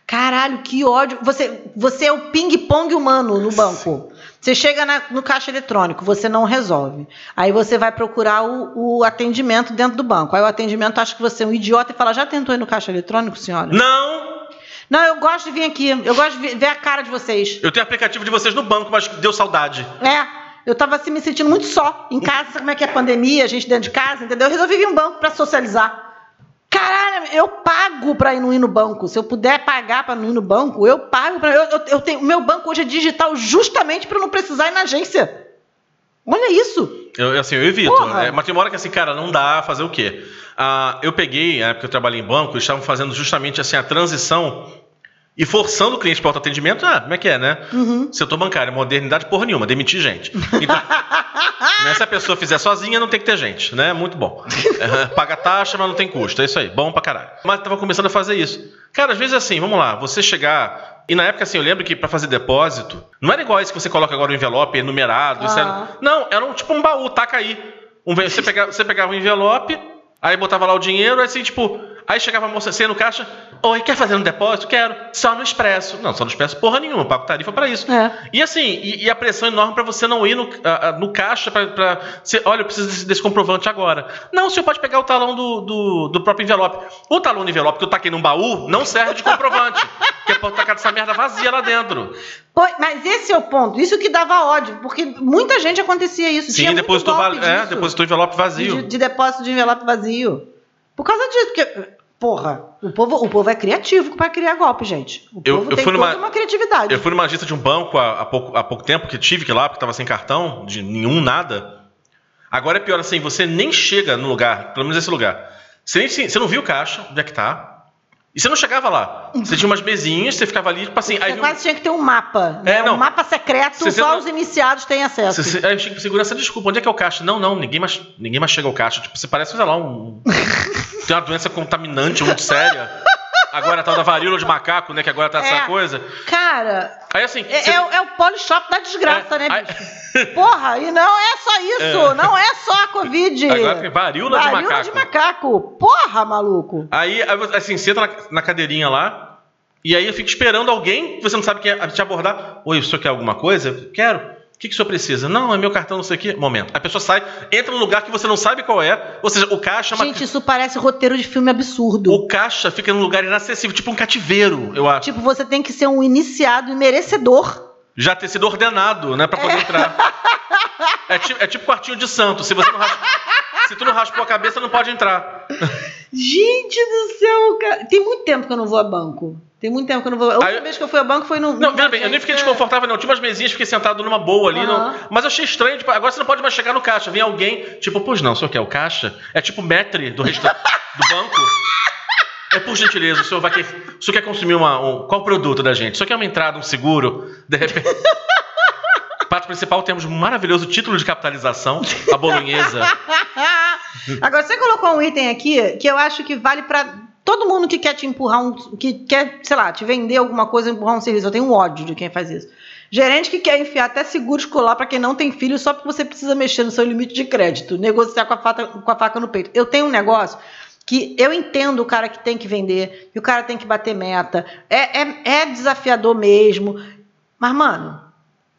Caralho, que ódio. Você, você é o ping-pong humano no banco. Você chega na- no caixa eletrônico, você não resolve. Aí você vai procurar o, o atendimento dentro do banco. Aí o atendimento acha que você é um idiota e fala: Já tentou ir no caixa eletrônico, senhora? Não! Não, eu gosto de vir aqui. Eu gosto de ver- a cara de vocês. Eu tenho aplicativo de vocês no banco, mas deu saudade. É, eu tava assim, me sentindo muito só em casa, sabe como é que é a pandemia, a gente dentro de casa, entendeu? Eu resolvi vir um banco pra socializar. Caralho, eu pago pra ir não ir no banco. Se eu puder pagar pra não ir no banco, eu pago pra. Eu, eu, eu tenho, o meu banco hoje é digital justamente pra eu não precisar ir na agência. Olha isso. Eu, assim, eu evito. Porra. É, mas tem uma hora que assim, cara, não dá fazer o quê? Ah, eu peguei, na época que eu trabalhei em banco, eles estavam fazendo justamente assim a transição e forçando o cliente para autoatendimento. Ah, como é que é, né? Uhum. Setor bancário, modernidade porra nenhuma, demitir gente. Então, né, se a pessoa fizer sozinha, não tem que ter gente, né? Muito bom. É, paga taxa, mas não tem custo. É isso aí, bom pra caralho. Mas tava começando a fazer isso. Cara, às vezes assim, vamos lá, você chegar. E na época, assim, eu lembro que pra fazer depósito, não era igual esse que você coloca agora o envelope numerado. isso Ah. não, era um, tipo um baú, taca aí. Um, você, pegava, você pegava um envelope, aí botava lá o dinheiro, aí assim, tipo. Aí chegava a moça assim no caixa, oi, quer fazer um depósito? Quero. Só no expresso. Não, só no expresso porra nenhuma, eu pago tarifa pra isso. É. E assim, e, e a pressão enorme pra você não ir no, a- a- no caixa você, olha, eu preciso desse, desse comprovante agora. Não, o senhor pode pegar o talão do, do, do próprio envelope. O talão do envelope que eu taquei num baú não serve de comprovante. porque é pra eu tacar essa merda vazia lá dentro. Mas esse é o ponto. Isso que dava ódio, porque muita gente acontecia isso. Tinha Sim, muito depositou, é, depositou envelope vazio. De, de depósito de envelope vazio. Por causa disso, porque, porra, o povo, o povo é criativo pra criar golpe, gente. O Eu- povo eu tem fui toda numa- uma criatividade. Eu fui numa agência de um banco há, há pouco, há pouco tempo, que tive que ir lá, porque tava sem cartão, de nenhum, nada. Agora é pior assim, você nem chega no lugar, pelo menos esse lugar. Você, nem, você não viu o caixa, onde é que tá. E você não chegava lá. Você tinha umas mesinhas, você ficava ali, tipo assim. Aí Você viu- quase tinha que ter um mapa. né? É, não. Um mapa secreto, Você- só não- os iniciados têm acesso. Você, você, aí chega segurança, desculpa, onde é que é o caixa? Não, não, ninguém mais, ninguém mais chega ao caixa. Tipo, você parece, sei lá, um. tem uma doença contaminante muito séria. Agora tal da varíola de macaco, né? Que agora tá essa É. coisa. Cara, Aí assim. é, você- é o- é o polishop da desgraça, É, né, aí- bicho? Porra, e não é só isso. Não é só a Covid. Agora tem varíola de Varíola macaco. de macaco. Porra, maluco. Aí, aí você- assim, senta na, na cadeirinha lá, e aí eu fico esperando alguém que você não sabe quem é, te abordar. Oi, o senhor quer alguma coisa? Quero. O que, que o senhor precisa? Não, é meu cartão, não sei o quê. Momento. A pessoa sai, entra num lugar que você não sabe qual é. Ou seja, o caixa é uma- Gente, isso parece roteiro de filme absurdo. O caixa fica num lugar inacessível, tipo um cativeiro, eu acho. Tipo, você tem que ser um iniciado e merecedor. Já ter sido ordenado, né, pra poder entrar. É, ti- é tipo quartinho de santo. Se você não raspa, se tu não raspou a cabeça, não pode entrar. Gente do céu, cara. Tem muito tempo que eu não vou a banco. Tem muito tempo que eu não vou. A última vez que eu fui a banco foi no. Não, veja bem, eu nem fiquei agência- desconfortável, não. Tinha umas mesinhas, fiquei sentado numa boa ali. Não- Mas eu achei estranho, tipo, agora você não pode mais chegar no caixa. Vem alguém, tipo, pois não, o senhor quer o caixa? É tipo metre do restaurante do banco. É por gentileza, o senhor vai querer. O senhor quer consumir uma. um- qual produto da gente? O senhor quer uma entrada, um seguro? De repente. Prato principal temos um maravilhoso título de capitalização, a bolonhesa. Agora, você colocou um item aqui que eu acho que vale pra todo mundo que quer te empurrar um. que quer, sei lá, te vender alguma coisa, empurrar um serviço. Eu tenho ódio de quem faz isso. Gerente que quer enfiar até seguro escolar pra quem não tem filho só porque você precisa mexer no seu limite de crédito, negociar com a, faca, com a faca no peito. Eu tenho um negócio que eu entendo o cara que tem que vender, que o cara tem que bater meta. É, é, é desafiador mesmo. Mas, mano,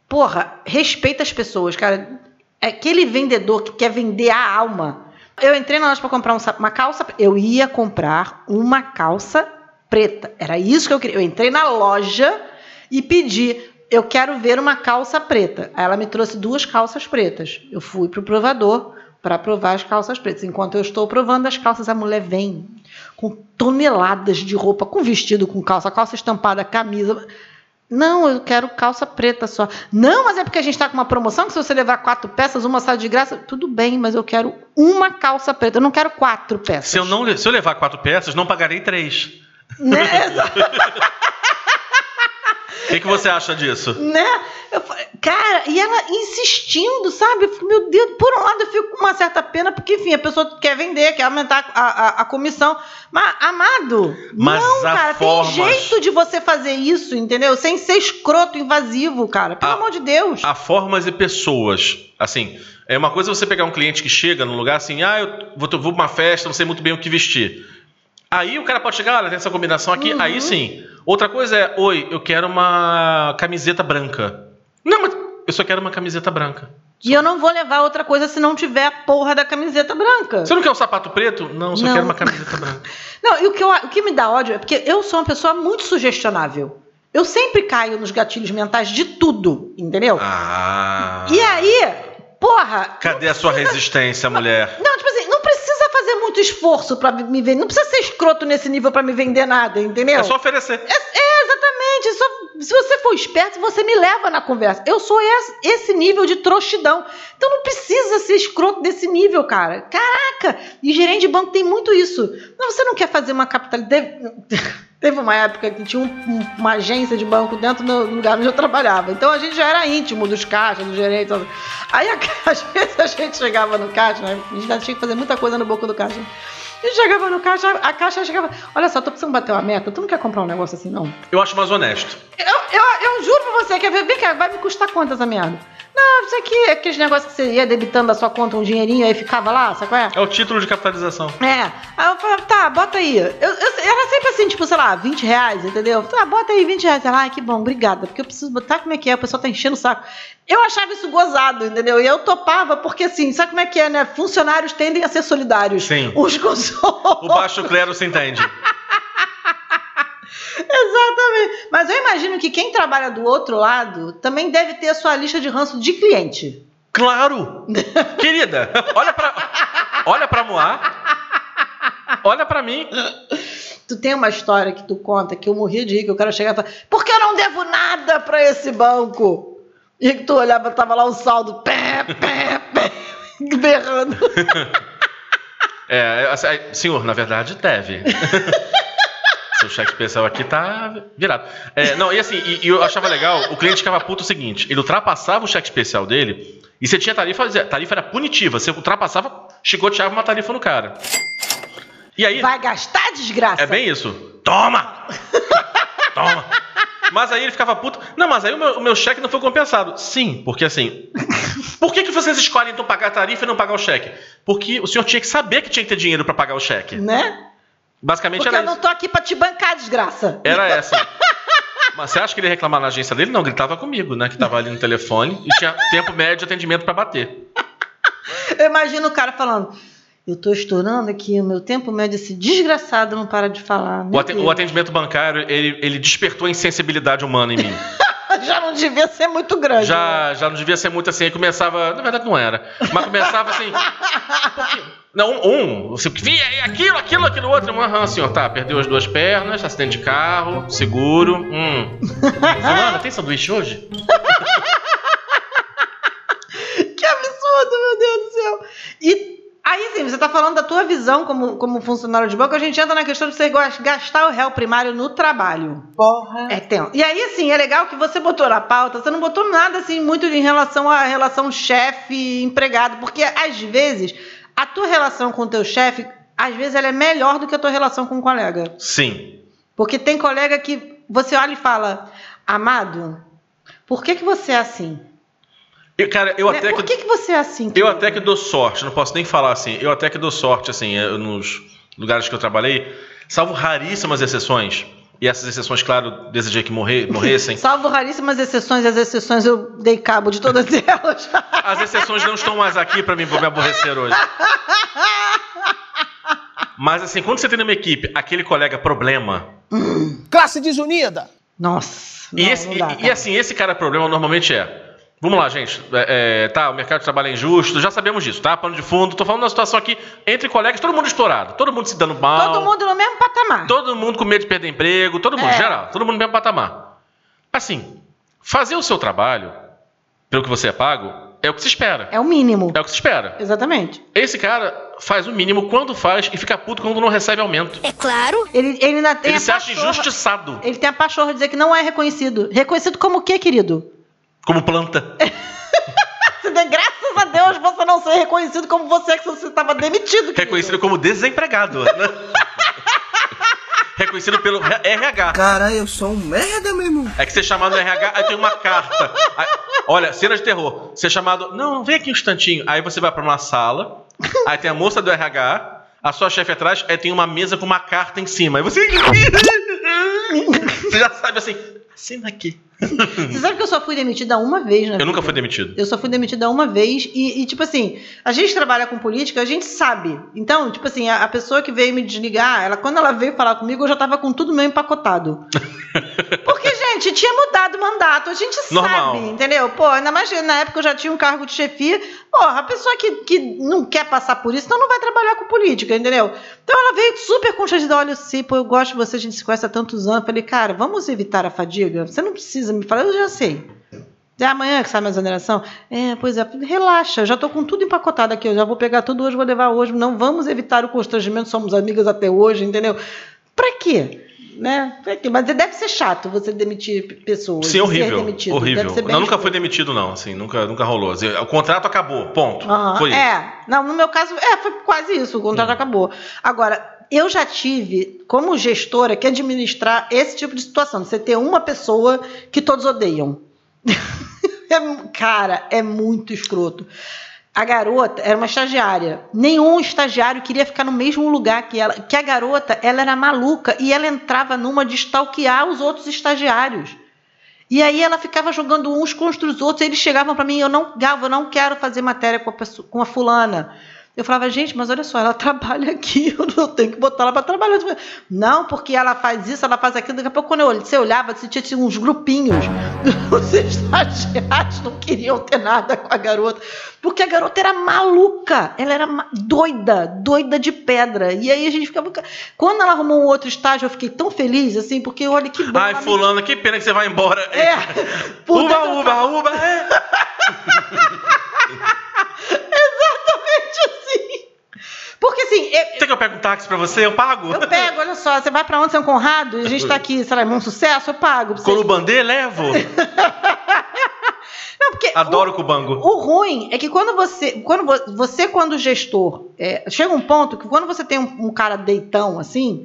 porra, respeita as pessoas, cara. Aquele vendedor que quer vender a alma. Eu entrei na loja para comprar um uma calça. Eu ia comprar uma calça preta. Era isso que eu queria. Eu entrei na loja e pedi. Eu quero ver uma calça preta. Aí ela me trouxe duas calças pretas. Eu fui pro provador para provar as calças pretas. Enquanto eu estou provando as calças, a mulher vem com toneladas de roupa, com vestido, com calça, calça estampada, camisa. Não, eu quero calça preta só. Não, mas é porque a gente está com uma promoção que se você levar quatro peças, uma sai de graça. Tudo bem, mas eu quero uma calça preta. Eu não quero quatro peças. Se eu, não, se eu levar quatro peças, não pagarei três. Né? Exato. que, que você acha disso? Né? Eu cara, e ela insistindo, sabe? Eu fico, Meu Deus, por um lado eu fico com uma certa pena, porque, enfim, a pessoa quer vender, quer aumentar a, a, a comissão. Mas, amado, Mas não, cara, formas- tem jeito de você fazer isso, entendeu? Sem ser escroto, invasivo, cara. Pelo A- amor de Deus. Há formas e pessoas. Assim, é uma coisa você pegar um cliente que chega num lugar assim, ah, eu vou, vou pra uma festa, não sei muito bem o que vestir. Aí o cara pode chegar, olha, tem essa combinação aqui, Uhum. aí sim. Outra coisa é, oi, eu quero uma camiseta branca. Não, mas eu só quero uma camiseta branca. E eu não vou levar outra coisa se não tiver a porra da camiseta branca. Você não quer um sapato preto? Não, eu só Não. quero uma camiseta branca. Não, e o que, eu- o que me dá ódio é porque eu sou uma pessoa muito sugestionável. Eu sempre caio nos gatilhos mentais de tudo, entendeu? Ah. E aí, porra. Cadê a sua resistência, mulher? Não, tipo assim, não precisa fazer muito esforço pra me vender. Não precisa ser escroto nesse nível pra me vender nada, entendeu? É só oferecer. É, é, exatamente. Só- se você for esperto, você me leva na conversa. Eu sou esse, nível de trouxidão. Então não precisa ser escroto desse nível, cara. Caraca! E gerente de banco tem muito isso. Não, você não quer fazer uma capitalidade. Teve, uma época que tinha um- um- uma agência de banco dentro do lugar onde eu trabalhava. Então a gente já era íntimo dos caixas, dos gerentes. tudo. Aí a- às vezes a gente chegava no caixa, né? A gente tinha que fazer muita coisa no boca do caixa. E chegava no caixa, a caixa chegava. Olha só, tô precisando bater uma meta. Tu não quer comprar um negócio assim, não? Eu acho mais honesto. Eu, eu, eu juro pra você, quer ver? Vem cá, vai me custar quanto essa merda? Não, isso aqui é aqueles negócios que você ia debitando da sua conta um dinheirinho aí ficava lá, sabe qual é? É o título de capitalização. É. Aí eu falava, tá, bota aí. Eu, eu, era sempre assim, tipo, sei lá, 20 reais, entendeu? Tá, bota aí 20 reais. Ela, ai, que bom, obrigada. Porque eu preciso botar como é que é, o pessoal tá enchendo o saco. Eu achava isso gozado, entendeu? E eu topava, porque assim, sabe como é que é, né? Funcionários tendem a ser solidários. Sim. Uns com os O baixo clero se entende. Exatamente. Mas eu imagino que quem trabalha do outro lado também deve ter a sua lista de ranço de cliente. Claro! Querida, olha pra, olha pra Moá. Olha pra mim. Tu tem uma história que tu conta que eu morri de rir, que eu quero chegar e falar, porque eu não devo nada pra esse banco. E que tu olhava, tava lá o saldo, pé, pé, pé, berrando. É, assim, aí, senhor, na verdade, deve. Seu cheque especial aqui tá virado. É, não, e assim, e, e eu achava legal, o cliente ficava puto o seguinte: ele ultrapassava o cheque especial dele e você tinha tarifa, a tarifa era punitiva. Você ultrapassava, chicoteava uma tarifa no cara. E aí. Vai gastar desgraça. É bem isso. Toma! Toma! Mas aí ele ficava puto. Não, mas aí o meu, o meu cheque não foi compensado. Sim, porque assim. Por que, que vocês escolhem então pagar a tarifa e não pagar o cheque? Porque o senhor tinha que saber que tinha que ter dinheiro para pagar o cheque. Né? Basicamente Porque era eu não tô aqui pra te bancar, desgraça. Era essa. Mas você acha que ele ia reclamar na agência dele? Não, ele tava comigo, né? Que tava ali no telefone e tinha tempo médio de atendimento para bater. Eu imagino o cara falando. Eu tô estourando aqui, o meu tempo médio, esse desgraçado não para de falar. O, Deus. o atendimento bancário, ele, ele despertou a insensibilidade humana em mim. Já não devia ser muito grande. né? Já, já não devia ser muito assim. Aí começava. Na verdade, não era. Mas começava assim. Não, um. você via aquilo, aquilo, aquilo outro. Aham, senhor, tá. Perdeu as duas pernas, acidente de carro, seguro. Hum. Fulana, tem sanduíche hoje? Que absurdo, meu Deus do céu. E aí, sim, você tá falando da tua visão como, como funcionário de banco, a gente entra na questão de você gastar o réu primário no trabalho. Porra. É tenso. E aí, assim, é legal que você botou na pauta, você não botou nada, assim, muito em relação à relação chefe-empregado, porque, às vezes, a tua relação com o teu chefe, às vezes, ela é melhor do que a tua relação com o colega. Sim. Porque tem colega que você olha e fala, amado, por que, que você é assim? Eu, cara, eu Né? até Por que. que, que você é assim? Eu querido? até que dou sorte, não posso nem falar assim. Eu até que dou sorte, assim, eu- nos lugares que eu trabalhei, salvo raríssimas exceções. E essas exceções, claro, desejei que morrer, morressem. Salvo raríssimas exceções, as exceções eu dei cabo de todas elas. As exceções não estão mais aqui pra me, pra me aborrecer hoje. Mas assim, quando você tem numa equipe aquele colega problema, Classe desunida. Nossa. e, não, esse- não dá, e- e cara. assim, esse cara problema normalmente é. Vamos lá, gente. É, é, tá, o mercado de trabalho é injusto, já sabemos disso, tá? Pano de fundo. Tô falando da situação aqui entre colegas, todo mundo estourado, todo mundo se dando mal. Todo mundo no mesmo patamar. Todo mundo com medo de perder emprego, todo mundo, É. geral, todo mundo no mesmo patamar. Assim, fazer o seu trabalho, pelo que você é pago, É o que se espera. É o mínimo. É o que se espera. Exatamente. Esse cara faz o mínimo quando faz e fica puto quando não recebe aumento. É claro. Ele, ele ainda tem Ele a se acha pachorra- injustiçado. Ele tem a pachorra de dizer que não é reconhecido. Reconhecido como o quê, querido? Como planta. Graças a Deus você não ser reconhecido como você, que você estava demitido. querido. Reconhecido como desempregado. né? Reconhecido pelo RH. Cara, eu sou um merda, meu irmão. É que você é chamado no RH, aí tem uma carta. Aí- olha, cena de terror. Você é chamado. Não, vem aqui um instantinho. Aí você vai pra uma sala. Aí tem a moça do RH. A sua chefe atrás. Aí tem uma mesa com uma carta em cima. Aí você. Você já sabe assim. Assina aqui. Você sabe que eu só fui demitida uma vez, né? Eu nunca fui demitido. Eu só fui demitida uma vez e, e, tipo assim, a gente trabalha com política, a gente sabe. Então, tipo assim, a, a pessoa que veio me desligar, ela, quando ela veio falar comigo, eu já tava com tudo meio empacotado. Porque, gente, tinha mudado o mandato, a gente Normal. sabe, entendeu? Pô, ainda mais na época eu já tinha um cargo de chefia. Porra, a pessoa que, que não quer passar por isso, então não vai trabalhar com política, entendeu? Então ela veio super constrangida, olha, sim, pô, eu gosto de você, a gente se conhece há tantos anos. Falei, cara, vamos evitar a fadiga? Você não precisa me falar, eu já sei. É amanhã que sai minha exoneração? É, pois é, relaxa, eu já tô com tudo empacotado aqui, eu já vou pegar tudo hoje, vou levar hoje. Não vamos evitar o constrangimento, somos amigas até hoje, entendeu? Pra quê? Né? Pra quê? Mas deve ser chato você demitir pessoas. Sim, ser horrível. demitido. Horrível. Ser Não, nunca fui demitido, não. Assim, nunca, nunca rolou. Assim, o contrato acabou. Ponto. Aham, Foi isso. É, não, no meu caso, é, foi quase isso, o contrato acabou. Agora, eu já tive, como gestora, que administrar esse tipo de situação, você ter uma pessoa que todos odeiam. É, cara, é muito escroto. A garota era uma estagiária. Nenhum estagiário queria ficar no mesmo lugar que ela. Que a garota, ela era maluca e ela entrava numa de stalkear os outros estagiários. E aí ela ficava jogando uns contra os outros, eles chegavam para mim, eu não, Galva, eu não quero fazer matéria com a, pessoa, com a fulana. Eu falava, gente, mas olha só, ela trabalha aqui, eu não tenho que botar ela para trabalhar. Não, porque ela faz isso, ela faz aquilo. Daqui a pouco, quando eu, você olhava, você tinha assim, uns grupinhos. Os estagiários não queriam ter nada com a garota, porque a garota era maluca, ela era doida, doida de pedra. E aí a gente ficava. Quando ela arrumou um outro estágio, eu fiquei tão feliz, assim, porque olha que bom. Ai, ela me- fulano, que pena que você vai embora. É. Uba, eu uba, uba, é. Exatamente assim. Porque assim, eu, Tem que eu pego um táxi pra você? Eu pago? eu pego, olha só, você vai pra onde, São Conrado, e a gente tá aqui, sei lá, um sucesso, eu pago. pra você. Colubandê, levo. Não, porque Adoro cubango. O ruim é que quando você, quando vo- você quando gestor, é, chega um ponto que quando você tem um, um cara deitão assim,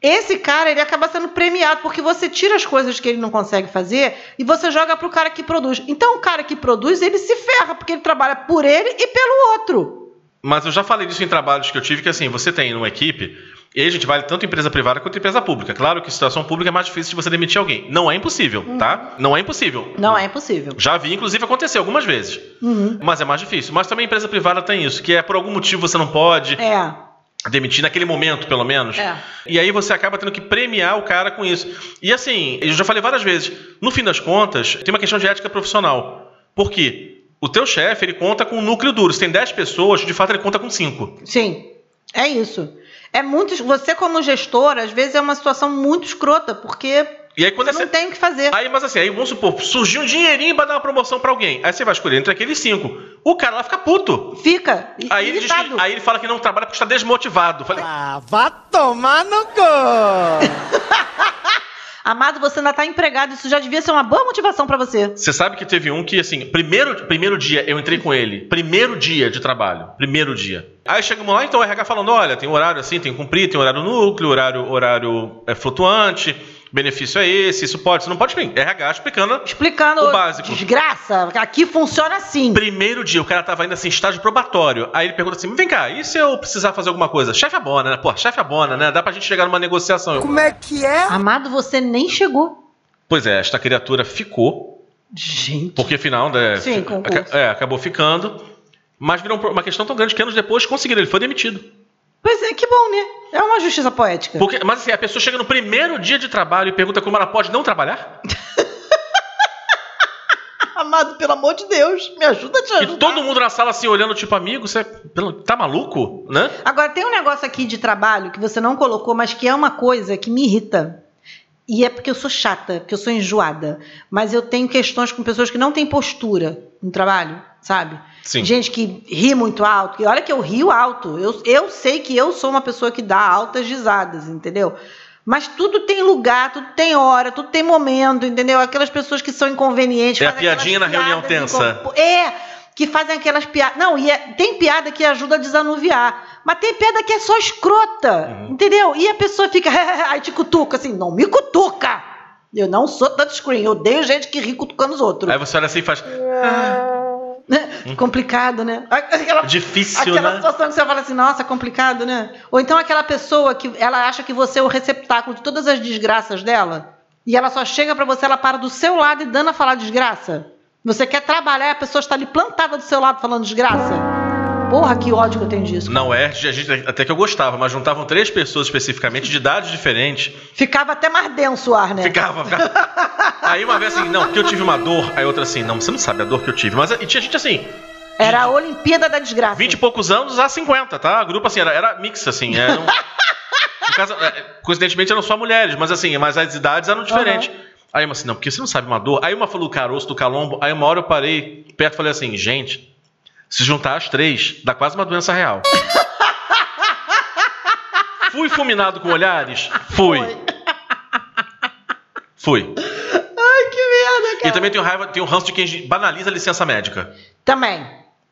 esse cara ele acaba sendo premiado porque você tira as coisas que ele não consegue fazer e você joga pro cara que produz. Então o cara que produz ele se ferra porque ele trabalha por ele e pelo outro. Mas eu já falei disso em trabalhos que eu tive, que assim, você tem uma equipe, e aí a gente vale tanto empresa privada quanto empresa pública. Claro que situação pública é mais difícil de você demitir alguém. Não é impossível, tá? Não é impossível. Não é impossível. Já vi, inclusive, acontecer algumas vezes. Uhum. Mas é mais difícil. Mas também a empresa privada tem isso, que é por algum motivo você não pode É. demitir naquele momento, pelo menos. É. E aí você acaba tendo que premiar o cara com isso. E assim, eu já falei várias vezes, no fim das contas, tem uma questão de ética profissional. Por quê? O teu chefe, ele conta com um núcleo duro. Se tem 10 pessoas, de fato ele conta com 5. Sim, é isso. É muito. Você, como gestor, às vezes é uma situação muito escrota, porque E aí quando você não tem o que fazer. Aí, mas assim, aí vamos supor, surgiu um dinheirinho pra dar uma promoção pra alguém. Aí você vai escolher entre aqueles cinco. O cara lá fica puto. Fica. Aí ele, diz que- aí ele fala que não trabalha porque está desmotivado. Falei, Ah, vá tomar no cu! Amado, você ainda tá empregado, isso já devia ser uma boa motivação pra você. Você sabe que teve um que, assim, primeiro, primeiro dia eu entrei com ele, primeiro dia de trabalho, primeiro dia. Aí chegamos lá, então o RH falando: olha, tem horário assim, tem que cumprir, tem horário núcleo, horário, horário é, flutuante, benefício é esse, isso pode, isso não pode, enfim. RH explicando. Explicando. O básico. Desgraça, aqui funciona assim. Primeiro dia, o cara tava ainda assim, estágio probatório. Aí ele pergunta assim: vem cá, e se eu precisar fazer alguma coisa? Chefe abona, né? Pô, chefe abona, né? Dá pra gente chegar numa negociação. Como é que é? Amado, você nem chegou. Pois é, esta criatura ficou. Gente. Porque afinal, né, Sim, fica- concurso. é, acabou ficando. Mas virou um uma questão tão grande que anos depois conseguiram, ele foi demitido. Pois é, que bom, né? É uma justiça poética. Porque, mas assim, a pessoa chega no primeiro dia de trabalho e pergunta como ela pode não trabalhar? Amado, pelo amor de Deus, me ajuda a te E ajudar. todo mundo na sala assim, olhando, tipo, amigo, você pelo- tá maluco? Né? Agora, tem um negócio aqui de trabalho que você não colocou, mas que é uma coisa que me irrita. E é porque eu sou chata, porque eu sou enjoada. Mas eu tenho questões com pessoas que não têm postura no trabalho, sabe? Sim. Gente que ri muito alto. E olha que eu rio alto. Eu, eu sei que eu sou uma pessoa que dá altas risadas, entendeu? Mas tudo tem lugar, tudo tem hora, tudo tem momento, entendeu? Aquelas pessoas que são inconvenientes. É a piadinha na reunião tensa. É, que fazem aquelas piadas. Não, e é- tem piada que ajuda a desanuviar. Mas tem piada que é só escrota, Uhum. entendeu? E a pessoa fica, aí te cutuca, assim, não me cutuca. Eu não sou touchscreen, eu odeio gente que ri cutucando os outros. Aí você olha assim e faz. Complicado, né? Aquela, Difícil, aquela né? situação que você fala assim, nossa, complicado, né? Ou então aquela pessoa que ela acha que você é o receptáculo de todas as desgraças dela, e ela só chega pra você, ela para do seu lado e dando a falar desgraça. Você quer trabalhar, a pessoa está ali plantada do seu lado falando desgraça. Porra, que ódio que eu tenho disso. Não é, a gente até que eu gostava, mas juntavam três pessoas especificamente de idades diferentes. Ficava até mais denso o ar, né? Ficava, ficava. Aí uma vez assim, não, porque eu tive uma dor. Aí outra assim, não, você não sabe a dor que eu tive. Mas e tinha gente assim, Era a Olimpíada da Desgraça. 20 e poucos anos a 50, tá? Grupo assim, era, era mix, assim. Era um- caso, é, coincidentemente eram só mulheres, mas assim, mas as idades eram diferentes. Aí uma assim, não, porque você não sabe uma dor. Aí uma falou do caroço, do calombo. Aí uma hora eu parei perto e falei assim, gente, se juntar as três, dá quase uma doença real. Fui fulminado com olhares? Fui. Fui. Ai, que merda, cara. E também tenho raiva, tenho ranço de quem banaliza a licença médica. Também.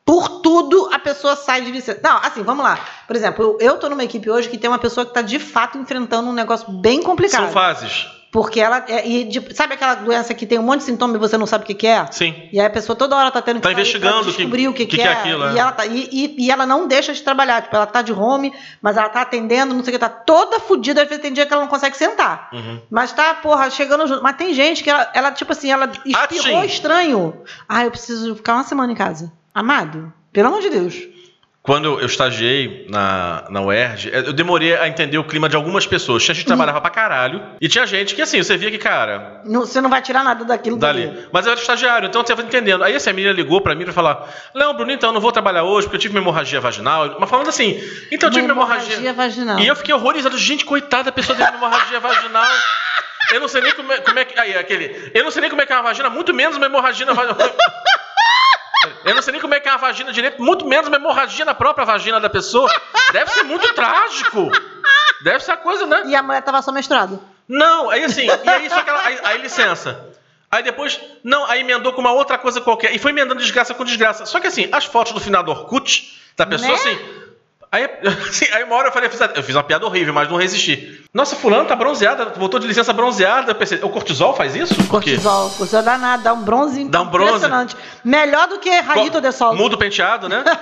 Por tudo a pessoa sai de licença. Não, assim, vamos lá. Por exemplo, eu, eu tô numa equipe hoje que tem uma pessoa que tá de fato enfrentando um negócio bem complicado. São fases. Porque ela. É, e de- sabe aquela doença que tem um monte de sintoma e você não sabe o que, que é? Sim. E aí a pessoa toda hora tá tendo que Tá investigando o que- descobrir o que, que que, que é é. aquilo, é. E, ela tá, e, e- e ela não deixa de trabalhar. Tipo, ela tá de home, mas ela tá atendendo, não sei o que, tá toda fodida. Às vezes tem dia que ela não consegue sentar. Uhum. Mas tá, porra, chegando junto. Mas tem gente que ela, ela, tipo assim, ela espirrou sim. estranho. Ah, eu preciso ficar uma semana em casa. Amado, pelo amor de Deus. Quando eu, estagiei na, na UERJ, eu demorei a entender o clima de algumas pessoas. Tinha gente que trabalhava pra caralho. E tinha gente que, assim, você via que, cara, Não- você não vai tirar nada daquilo dali. Mas eu era estagiário, então eu tava entendendo. Aí assim, a menina ligou pra mim pra falar: Não, Bruno, então eu não vou trabalhar hoje porque eu tive uma hemorragia vaginal. Mas falando assim, então eu tive uma hemorragia. vaginal. E eu fiquei horrorizado. Gente, coitada, a pessoa teve uma hemorragia vaginal. Eu não sei nem como é, como é que. Aí, aquele. Eu não sei nem como é que é uma vagina, muito menos uma hemorragia na vagina. Eu não sei nem como é que é uma vagina direito, muito menos uma hemorragia na própria vagina da pessoa. Deve ser muito trágico. Deve ser a coisa, né? E a mulher tava só menstruada. Não, aí assim, e aí só que ela, aí, aí licença. Aí depois, não, aí emendou com uma outra coisa qualquer. E foi emendando desgraça com desgraça. Só que assim, as fotos do final do Orkut, da pessoa Né? assim. Aí, assim, aí uma hora eu falei, eu fiz, uma piada horrível, mas não resisti. Nossa, fulano tá bronzeada, voltou de licença bronzeada. Eu pensei, o cortisol faz isso? Cortisol. Cortisol dá nada, dá um bronze Dá um bronze. impressionante. Melhor do que Rayito de Sol. Muda o penteado, né?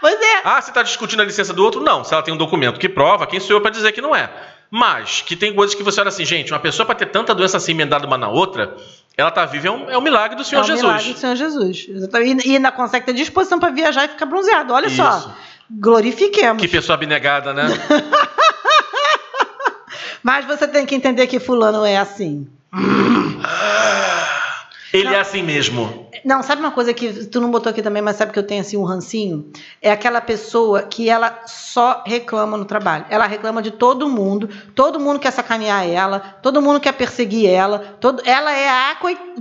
Pois é. Ah, você tá discutindo a licença do outro? Não. Se ela tem um documento que prova, quem sou eu pra dizer que não é? Mas que tem coisas que você olha assim, gente, uma pessoa pra ter tanta doença assim emendada uma na outra, ela tá viva, é um, é um milagre do Senhor é um Jesus. milagre do Senhor Jesus. E, e ainda consegue ter disposição pra viajar e ficar bronzeado. Olha Isso. só. Glorifiquemos. Que pessoa abnegada, né? Mas você tem que entender que fulano é assim. Ele é assim mesmo. Não, sabe uma coisa que tu não botou aqui também, mas sabe que eu tenho assim um rancinho? É aquela pessoa que ela só reclama no trabalho. Ela reclama de todo mundo, todo mundo quer sacanear ela, todo mundo quer perseguir ela, todo, ela é a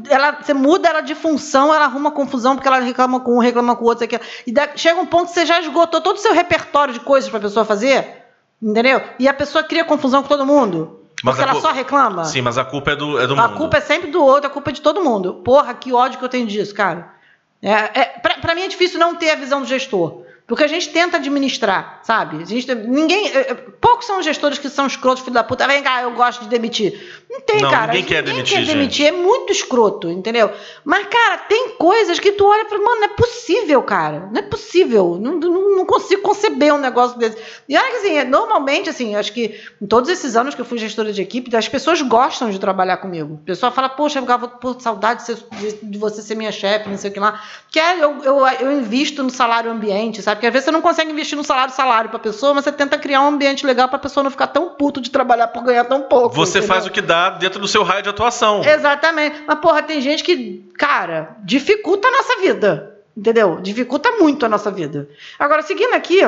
ela você muda ela de função, ela arruma confusão porque ela reclama com um, reclama com o outro, que- e da- chega um ponto que você já esgotou todo o seu repertório de coisas para a pessoa fazer, entendeu? E a pessoa cria confusão com todo mundo. Mas porque a ela só reclama. Sim, mas a culpa é do, é do A mundo. culpa é sempre do outro, a culpa é de todo mundo. Porra, que ódio que eu tenho disso, cara. É, é, pra, pra mim é difícil não ter a visão do gestor. Porque a gente tenta administrar, sabe? Gente, ninguém, é, é, poucos são os gestores que são escrotos, filho da puta. Vem cá, eu gosto de demitir. Não tem, Não, cara. ninguém quer demitir, quer demitir. É muito escroto, entendeu? Mas, cara, tem coisas que tu olha e fala, mano, não é possível, cara. Não é possível. Não, não, não consigo conceber um negócio desse. E olha que assim, é- normalmente, assim, acho que em todos esses anos que eu fui gestora de equipe, as pessoas gostam de trabalhar comigo. O pessoal fala, poxa, eu ficava por saudade de, ser- de- de você ser minha chefe, não sei o que lá. Que é, eu, eu, eu invisto no salário ambiente, sabe? Porque às vezes você não consegue investir no salário salário pra pessoa, mas você tenta criar um ambiente legal pra pessoa não ficar tão puto de trabalhar por ganhar tão pouco. Você entendeu? faz o que dá dentro do seu raio de atuação. Exatamente. Mas, porra, tem gente que, cara, dificulta a nossa vida. Entendeu? Dificulta muito a nossa vida. Agora, seguindo aqui,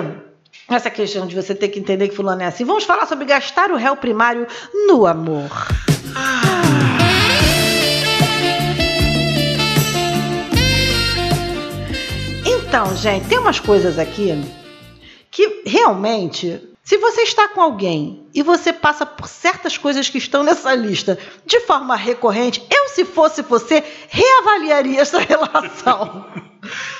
essa questão de você ter que entender que fulano é assim. Vamos falar sobre gastar o réu primário no amor. Então, gente, tem umas coisas aqui que realmente, se você está com alguém e você passa por certas coisas que estão nessa lista de forma recorrente, eu, se fosse você, reavaliaria essa relação.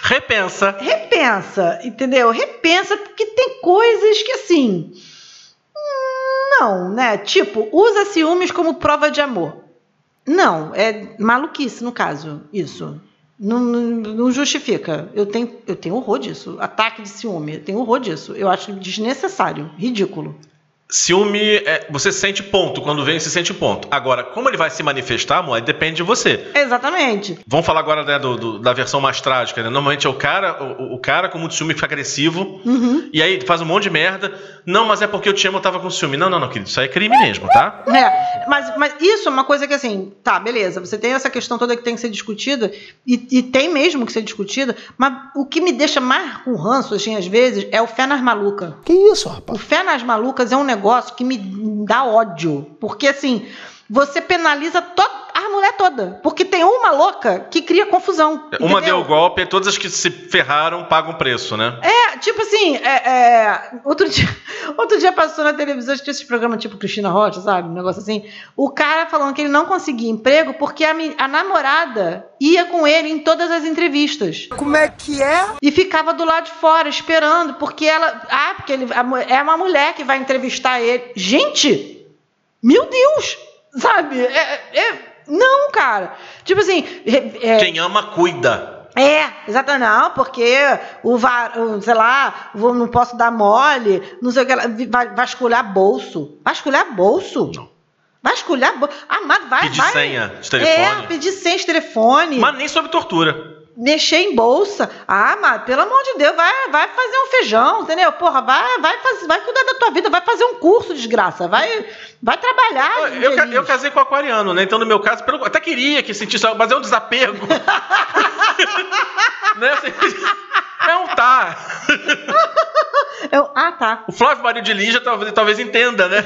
Repensa. Repensa, entendeu? Repensa, porque tem coisas que assim. Não, né? Tipo, usa ciúmes como prova de amor. Não, é maluquice no caso, isso. Não, não, não justifica. Eu tenho, eu tenho horror disso. Ataque de ciúme. Eu tenho horror disso. Eu acho desnecessário, ridículo. Ciúme, é, você sente ponto. Quando vem, você sente ponto. Agora, como ele vai se manifestar, amor, depende de você. Exatamente. Vamos falar agora né, do, do- da versão mais trágica. Né? Normalmente é o cara, o, o cara com muito ciúme fica agressivo. Uhum. E aí faz um monte de merda. Não, mas é porque eu te amo, eu tava com ciúme. Não, não, não, querido. Isso aí é crime mesmo, tá? É, mas, mas isso é uma coisa que assim, tá, beleza, você tem essa questão toda que tem que ser discutida, e, e tem mesmo que ser discutida, mas o que me deixa mais com ranço, assim, às vezes, é o fé nas malucas. Que isso, rapaz? O fé nas malucas é um negócio que me dá ódio. Porque, assim, você penaliza to a mulher toda. Porque tem uma louca que cria confusão. Uma entendeu? deu o golpe, e todas as que se ferraram pagam preço, né? É, tipo assim, é, é, outro, dia, outro dia passou na televisão, acho que esse programa tipo Cristina Rocha, sabe? Um negócio assim. O cara falando que ele não conseguia emprego porque a, a namorada ia com ele em todas as entrevistas. Como é que é? E ficava do lado de fora, esperando, porque ela. Ah, porque ele, a é uma mulher que vai entrevistar ele. Gente! Meu Deus! Sabe? É, é- não, cara. Tipo assim. é- Quem ama, cuida. é, exatamente. Não, porque o, va- o, sei lá, não posso dar mole, não sei o que, lá, vasculhar bolso. Vasculhar bolso? Não. Vasculhar bolso. Ah, mas vai, Pedir vai. senha de telefone. É, pedir senha de telefone. Mas nem sob tortura. Mexer em bolsa. Ah, mas pelo amor de Deus, vai, vai fazer um feijão, entendeu? Porra, vai, vai, fazer, vai cuidar da tua vida, vai fazer um curso, desgraça. Vai, vai trabalhar. Eu, infeliz. eu casei com aquariano, né? Então, no meu caso, pelo- até queria que sentisse, mas é um desapego. né? Assim, É um tá. Eu- ah, tá. O Flávio Maria de Lígia talvez, talvez entenda, né?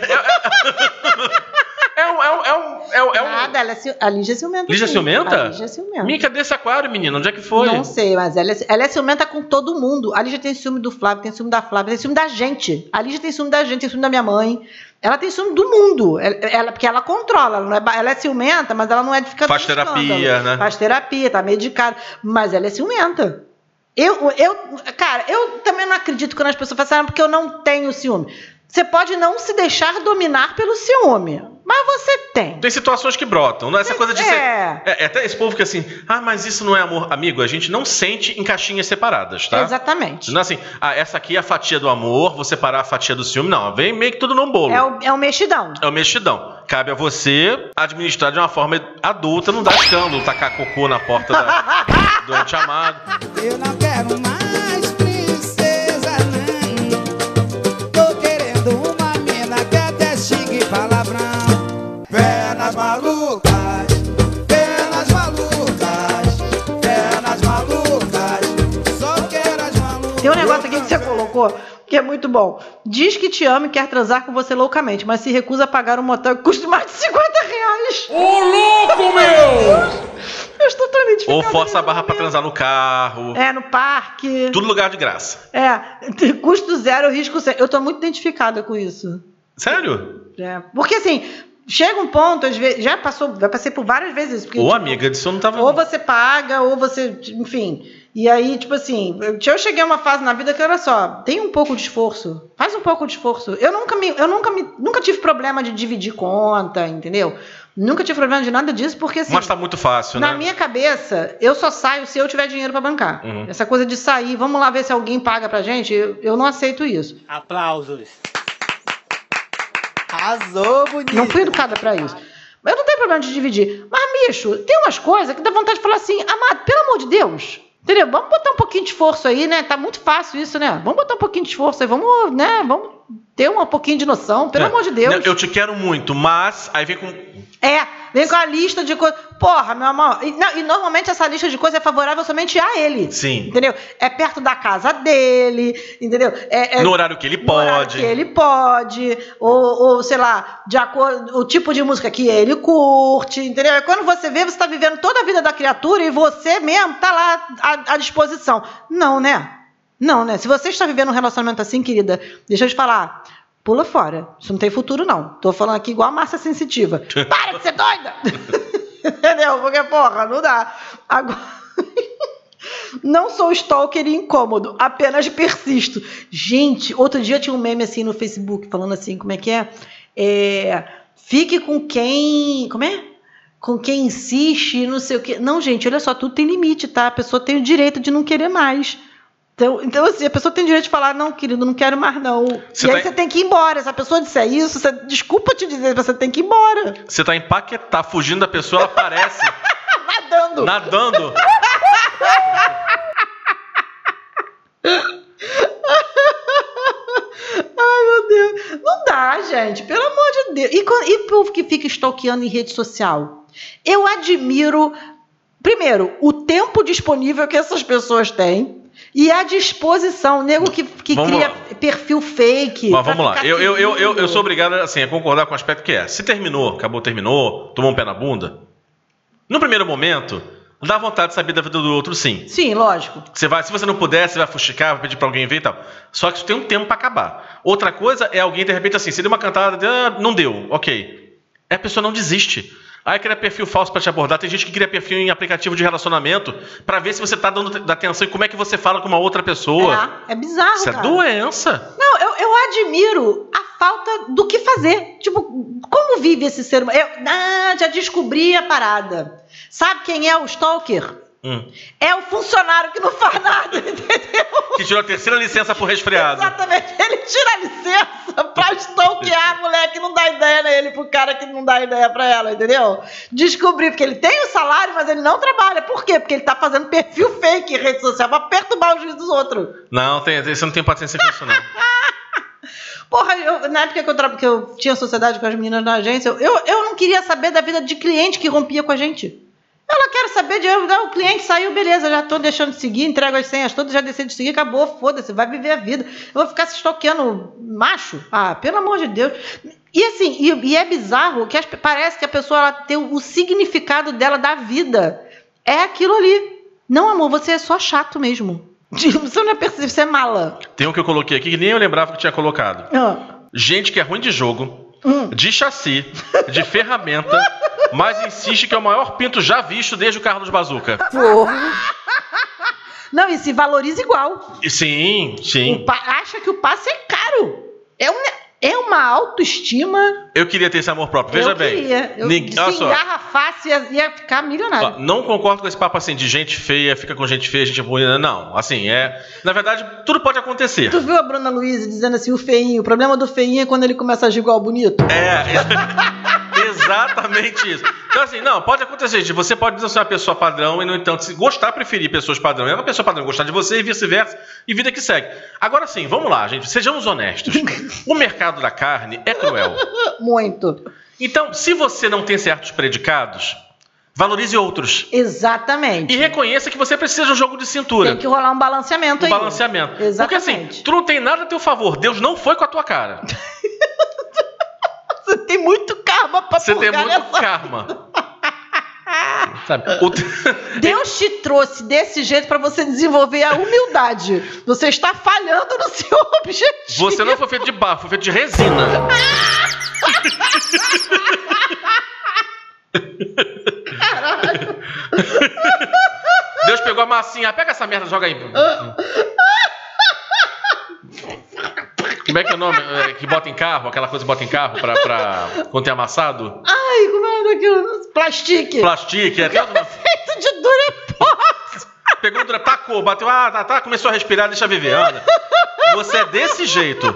É, é, é um. É um, é um, é um, é um- Nada, ela é ci- a Lígia é ciumenta. Lígia sim. ciumenta? A Lígia é ciumenta. Minha, cadê esse aquário, menino? Onde é que foi? Não sei, mas ela é, ela é ciumenta com todo mundo. A Lígia tem ciúme do Flávio, tem ciúme da Flávia, tem ciúme da gente. A Lígia tem ciúme da gente, tem ciúme da minha mãe. Ela tem ciúme do mundo. Ela, ela- porque ela controla. Ela, não é, ela é ciumenta, mas ela não é de ficar Faz terapia, né? Faz terapia, tá medicada. Mas ela é ciumenta. Eu, eu, cara, eu também não acredito quando as pessoas falam assim, ah, porque eu não tenho ciúme. Você pode não se deixar dominar pelo ciúme, mas você tem. Tem situações que brotam, não é essa coisa de É. ser. É, é até esse povo que assim, ah, mas isso não é amor. Amigo, a gente não sente em caixinhas separadas, tá? Exatamente. Não é assim, ah, essa aqui é a fatia do amor, vou separar a fatia do ciúme. Não, vem meio que tudo num bolo. É o, é o mexidão. É o mexidão. Cabe a você administrar de uma forma adulta, não dar escândalo, tacar cocô na porta da, do ente amado. Eu não quero mais Tem um negócio aqui que você colocou que é muito bom. Diz que te ama e quer transar com você loucamente, mas se recusa a pagar um motel que custa mais de 50 reais. Ô, louco, meu! Eu estou tão identificada Ou força a barra pra momento. transar no carro. É, no parque. Tudo lugar de graça. É, custo zero, risco zero. Eu tô muito identificada com isso. Sério? É, porque assim, chega um ponto, às vezes, já passou, já passei por várias vezes isso. Porque, Ô, tipo, amiga, disso eu não tava. Ou você paga, ou você, enfim. E aí, tipo assim, eu cheguei a uma fase na vida que era só, tem um pouco de esforço, faz um pouco de esforço. Eu nunca me, eu nunca me, nunca tive problema de dividir conta, entendeu? Nunca tive problema de nada disso, porque assim, Mas tá muito fácil, na né? minha cabeça, eu só saio se eu tiver dinheiro pra bancar. Uhum. Essa coisa de sair, vamos lá ver se alguém paga pra gente, eu, eu não aceito isso. Aplausos. Arrasou, bonito. Não fui educada pra isso. Mas eu não tenho problema de dividir. Mas, bicho, tem umas coisas que dá vontade de falar assim, amado, pelo amor de Deus. Entendeu? Vamos botar um pouquinho de esforço aí, né? Tá muito fácil isso, né? Vamos botar um pouquinho de esforço aí, vamos, né? Vamos ter um pouquinho de noção, pelo É. amor de Deus. Não, Eu te quero muito, mas. Aí vem com. É, vem com a lista de coisas. Porra, meu amor. E, não, e normalmente essa lista de coisas é favorável somente a ele. Sim. Entendeu? É perto da casa dele, entendeu? É, é No horário que ele pode. que ele pode, ou, ou, sei lá, de acordo, o tipo de música que ele curte, entendeu? É quando você vê, você tá vivendo toda a vida da criatura e você mesmo tá lá à, à disposição. Não, né? Não, né? Se você está vivendo um relacionamento assim, querida, deixa eu te falar. Pula fora. Isso não tem futuro, não. Tô falando aqui igual a Márcia Sensitiva. Para de ser doida! Entendeu? Porque, porra, não dá. Agora. Não sou stalker e incômodo, apenas persisto. Gente, outro dia tinha um meme assim no Facebook falando assim, como é que é? É, fique com quem, como é? Com quem insiste, não sei o quê. Não, gente, olha só, tudo tem limite, tá? A pessoa tem o direito de não querer mais. Então, então assim, a pessoa tem direito de falar, não, querido, não quero mais não. Você e aí tá- você tem que ir embora. Se a pessoa disser isso, você, desculpa te dizer, você tem que ir embora. Você tá em Paquetá, fugindo da pessoa, ela aparece Nadando. nadando. Ai, meu Deus. Não dá, gente. Pelo amor de Deus. E, quan- e o povo que fica stalkeando em rede social? Eu admiro, primeiro, o tempo disponível que essas pessoas têm. E a disposição, o nego que, que Vamos cria lá. perfil fake. Mas vamos lá. Eu, eu, eu, eu, sou obrigado assim, a concordar com o aspecto que é. Se terminou, acabou, terminou, tomou um pé na bunda. No primeiro momento, dá vontade de saber da vida do outro, sim. Sim, lógico. Você vai, se você não puder, você vai fuxicar, vai pedir pra alguém ver e tal. Só que isso tem um tempo pra acabar. Outra coisa é alguém, de repente, assim, você deu uma cantada, ah, não deu, ok. Aí a pessoa não desiste. Aí cria perfil falso pra te abordar. Tem gente que cria perfil em aplicativo de relacionamento pra ver se você tá dando da atenção e como é que você fala com uma outra pessoa. É, é bizarro, Isso é cara. doença. Não, eu, eu admiro a falta do que fazer. Tipo, como vive esse ser humano? Eu, ah, já descobri a parada. Sabe quem é o stalker? Hum. É o funcionário que não faz nada, entendeu? Que tirou a terceira licença por resfriado. Exatamente. Ele tira a licença pra stalkear a mulher que não dá ideia nele, pro cara que não dá ideia pra ela, entendeu? Descobrir, porque ele tem o salário, mas ele não trabalha. Por quê? Porque ele tá fazendo perfil fake em rede social pra perturbar o juiz dos outros. Não, tem, você não tem paciência com isso, não. Porra, eu- na época que eu, tra- que eu tinha sociedade com as meninas na agência, eu, eu não queria saber da vida de cliente que rompia com a gente. Ela quer saber de ah, o cliente saiu, beleza, já tô deixando de seguir, entrego as senhas todas, já deixei de seguir, acabou, foda-se, vai viver a vida. Eu vou ficar se estoqueando macho? Ah, pelo amor de Deus. E assim, e, e é bizarro que as- parece que a pessoa ela tem o, o significado dela da vida. É aquilo ali. Não, amor, você é só chato mesmo. Você não é perceber, você é mala. Tem um que eu coloquei aqui que nem eu lembrava que tinha colocado. Ah. Gente que é ruim de jogo, Hum. de chassi, de ferramenta, mas insiste que é o maior pinto já visto desde o Carlos Bazuca. Não, e se valoriza igual. Sim, sim. Pa- acha que o passe é caro. É, um, é uma autoestima. Eu queria ter esse amor próprio. Veja eu bem. Queria. Eu, Nin- se engarrafasse, ia, ia ficar milionário. Ó, Não concordo com esse papo assim de gente feia, fica com gente feia, gente ruim. Não, assim, é. Na verdade, tudo pode acontecer. Tu viu a Bruna Luiz dizendo assim, o feinho, o problema do feinho é quando ele começa a agir igual bonito? É, exatamente isso. Então, assim, não, pode acontecer, gente. Você pode ser uma pessoa padrão e, no entanto, se gostar, preferir pessoas padrão. É uma pessoa padrão gostar de você e vice-versa, e vida que segue. Agora sim, vamos lá, gente. Sejamos honestos. O mercado da carne é cruel. Muito. Então, se você não tem certos predicados, valorize outros. Exatamente. E reconheça que você precisa de um jogo de cintura. Tem que rolar um balanceamento Um aí. balanceamento. Porque Exatamente. assim, tu não tem nada a teu favor. Deus não foi com a tua cara. Você tem muito karma pra Você tem muito nessa- karma. Sabe? O Deus te trouxe desse jeito pra você desenvolver a humildade. Você está falhando no seu objetivo. Você não foi feito de barro, foi feito de resina. Deus pegou a massinha, pega essa merda, joga aí. Como é que é o nome? É, que bota em carro, aquela coisa que bota em carro pra, pra quando tem amassado? Ai, como é o nome daquilo? Plastique. Plastique, é. Feito de Durepox. Pegou, tacou, bateu, ah, tá, tá, começou a respirar, deixa viver, anda. Você é desse jeito.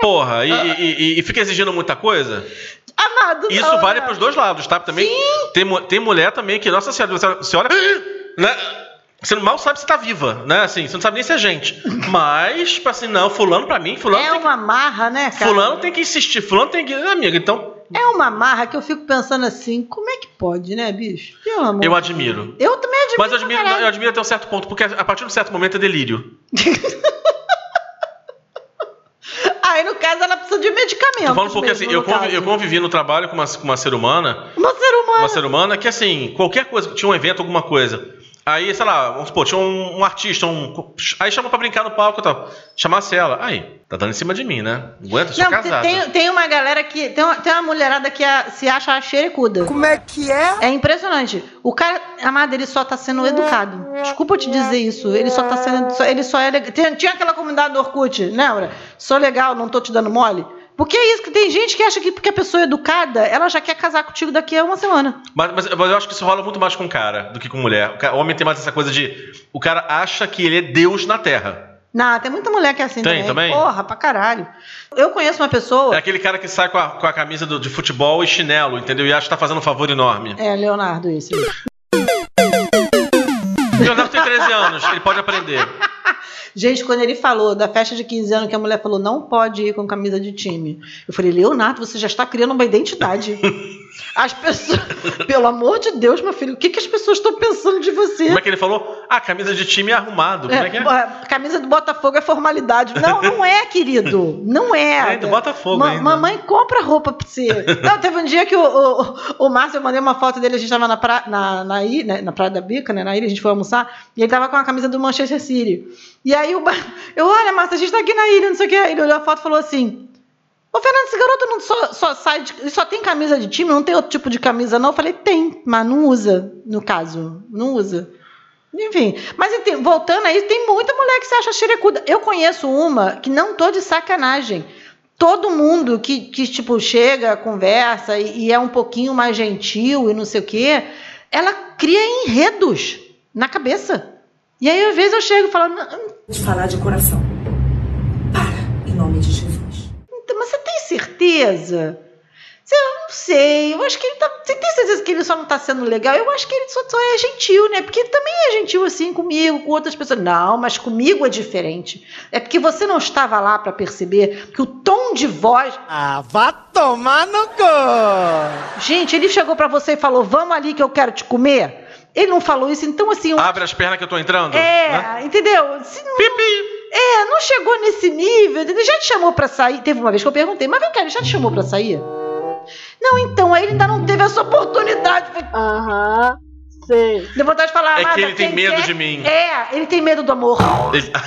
Porra, e, e- e- e fica exigindo muita coisa? Amado. Isso não, vale né? pros dois lados, tá? Também tem, mu- tem mulher também que, nossa senhora, você, você olha. Né? Você mal sabe se tá viva, né? Assim, você não sabe nem se é gente. Mas, tipo assim, não, fulano pra mim, fulano É tem uma marra, né, que. cara? Fulano tem que insistir, fulano tem que. Amiga, então. É uma marra que eu fico pensando assim, como é que pode, né, bicho? Pelo amor Eu admiro. Eu também admiro. Mas eu admiro, eu admiro até um certo ponto, porque a partir de um certo momento é delírio. Aí, no caso, ela precisa de medicamento. Tô falando porque assim, eu, eu convivi no trabalho com uma, com uma ser humana. Uma ser humana. Uma ser humana que, assim, qualquer coisa, tinha um evento, alguma coisa. Aí, sei lá, vamos supor, tinha um, um artista, um. Aí chamou pra brincar no palco e tal. Chamasse ela. Aí, tá dando em cima de mim, né? Aguenta, sou Não, casado. tem, tem uma galera que. Tem uma, tem uma mulherada que a- se acha xerecuda. Como é que é? É impressionante. O cara, amado, ele só tá sendo educado. Desculpa eu te dizer isso. Ele só tá sendo. Ele só é legal. Tinha, aquela comunidade do Orkut, lembra? Sou legal, não tô te dando mole. Porque é isso, que tem gente que acha que porque a pessoa é educada, ela já quer casar contigo daqui a uma semana. Mas, mas- mas eu acho que isso rola muito mais com cara do que com mulher. O, ca- o homem tem mais essa coisa de. O cara acha que ele é Deus na Terra. Não, tem muita mulher que é assim Tem também. também? Porra, pra caralho. Eu conheço uma pessoa. É aquele cara que sai com a, com a camisa do- de futebol e chinelo, entendeu? E acha que tá fazendo um favor enorme. É, Leonardo, isso. O Leonardo tem 13 anos, ele pode aprender. Gente, quando ele falou da festa de 15 anos, que a mulher falou não pode ir com camisa de time. Eu falei, Leonardo, você já está criando uma identidade. As pessoas. Pelo amor de Deus, meu filho, o que, que as pessoas estão pensando de você? Como é que ele falou? Ah, camisa de time é arrumado. Como é que é? a camisa do Botafogo é formalidade. Não, não é, querido. Não é. É, do Botafogo Ma- ainda. Mamãe compra roupa pra você. Não, teve um dia que o, o, o Márcio, eu mandei uma foto dele, a gente tava na, pra, na, na, ilha, né, na Praia da Bica, né? Na ilha, a gente foi almoçar, e ele tava com a camisa do Manchester City. E aí o, eu, olha, Márcio, a gente tá aqui na ilha, não sei o que. Ele olhou a foto e falou assim. Ô, Fernando, esse garoto não só, só sai de, só tem camisa de time, não tem outro tipo de camisa, não? Eu falei, tem, mas não usa, no caso. Não usa. Enfim, mas enfim, voltando aí, tem muita mulher que se acha xerecuda. Eu conheço uma que não tô de sacanagem. Todo mundo que, que tipo, chega, conversa e, e é um pouquinho mais gentil e não sei o quê, ela cria enredos na cabeça. E aí, às vezes, eu chego e falo, "Não, De falar de coração. Para, em nome de Jesus. Então, Mas você tem certeza? Você- Eu não sei. Eu acho que ele tá. Você tem certeza que ele só não tá sendo legal? Eu acho que ele só, só é gentil, né? Porque ele também é gentil assim comigo, com outras pessoas. Não, mas comigo é diferente. É porque você não estava lá pra perceber que o tom de voz. Ah, vá tomar no cu! Gente, ele chegou pra você e falou: Vamos ali que eu quero te comer. Ele não falou isso, então assim. eu- Abre as pernas que eu tô entrando. é, né? entendeu? Se não- É, não chegou nesse nível. Ele já te chamou pra sair. Teve uma vez que eu perguntei, mas vem cá, ele já te chamou pra sair? Não, então, aí ele ainda não teve essa oportunidade. Aham, sei. Deu vontade de falar, É que "Amada, ele tem medo quer-" de mim. É, ele tem medo do amor. Ele-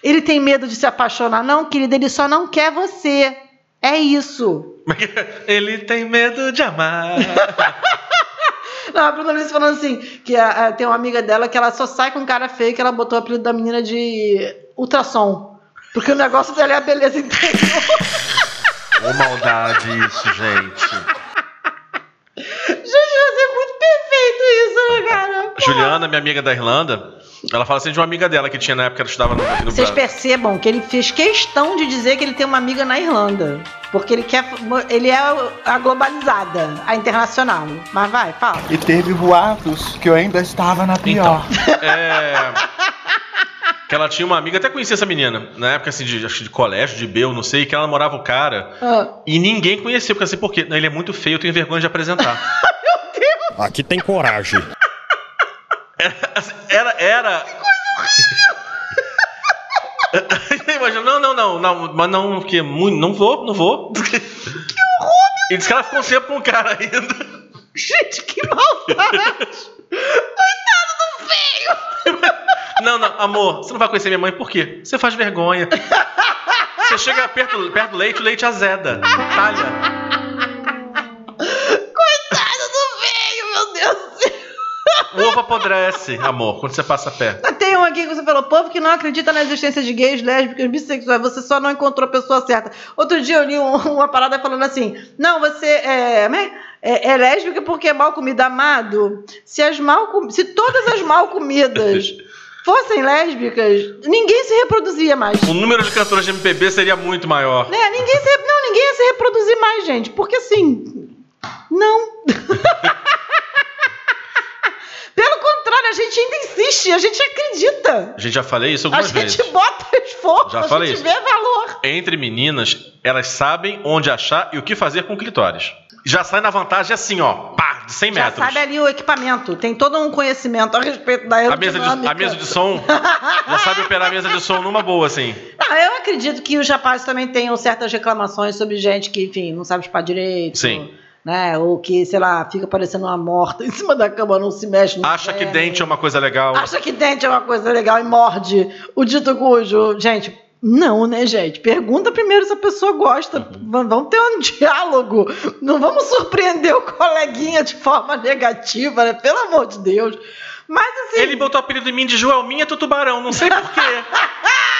Ele tem medo de se apaixonar. Não, querida, ele só não quer você. É isso. Ele tem medo de amar. Não, a Bruna Luiz falando assim, que a- a- tem uma amiga dela que ela só sai com cara feio que ela botou o apelido da menina de ultrassom. Porque o negócio dela é a beleza interior. Ô maldade isso, gente. Gente, vai ser muito perfeito isso, né, cara? Juliana, minha amiga da Irlanda, ela fala assim de uma amiga dela que tinha na época que ela estudava no, aqui no Vocês Brasil. percebam que ele fez questão de dizer que ele tem uma amiga na Irlanda. Porque ele quer. Ele é a globalizada, a internacional. Mas vai, fala. E teve boatos que eu ainda estava na pior. É. Que ela tinha uma amiga, até conhecia essa menina, na época assim, de, acho de colégio, de Bel, não sei, que ela namorava o cara. Ah. E ninguém conhecia, porque assim, por quê? Ele é muito feio, eu tenho vergonha de apresentar. Aqui tem coragem. Era. era... Imagina, não, não, não, não, mas não, porque muito, não vou, não vou. Que horror! E disse que ela ficou um tempo com o cara ainda. Gente, que maldade! Coitado do feio! Não, não, amor, você não vai conhecer minha mãe por quê? Você faz vergonha. Você chega perto, perto do leite, o leite azeda. Talha. Coitado do feio, meu Deus do céu! O ovo apodrece, amor, quando você passa perto. Tem um aqui que você falou, povo que não acredita na existência de gays, lésbicas, bissexuais, você só não encontrou a pessoa certa. Outro dia eu li um- uma parada falando assim, não, você é, né, é, é lésbica porque é mal comida, amado. Se, as mal, se todas as mal comidas fossem lésbicas, ninguém se reproduzia mais. O número de cantoras de MPB seria muito maior. Né? Ninguém se, não, ninguém ia se reproduzir mais, gente. Porque assim, não. olha, a gente ainda insiste, a gente acredita. A gente já falei isso A algumas gente vezes. bota esforço, Já a falei gente isso. vê valor. Entre meninas, elas sabem onde achar e o que fazer com clitóris. Já sai na vantagem assim, ó, pá, de 100 Já metros. sabe ali o equipamento, tem todo um conhecimento a respeito da A mesa, de, aerodinâmica. a mesa de som, já sabe operar a mesa de som numa boa, assim. Não, eu acredito que os rapazes também tenham certas reclamações sobre gente que, enfim, não sabe chupar direito. Sim. Né? Ou que, sei lá, fica parecendo uma morta em cima da cama, não se mexe. Não Acha que dente é uma coisa legal. Acha que dente é uma coisa legal e morde o dito cujo. Gente, não, né, gente? Pergunta primeiro se a pessoa gosta. V- Vamos ter um diálogo. Não vamos surpreender o coleguinha de forma negativa, né? Pelo amor de Deus. Mas assim. Ele botou o apelido em mim de Joelminha Tutubarão, não sei porquê.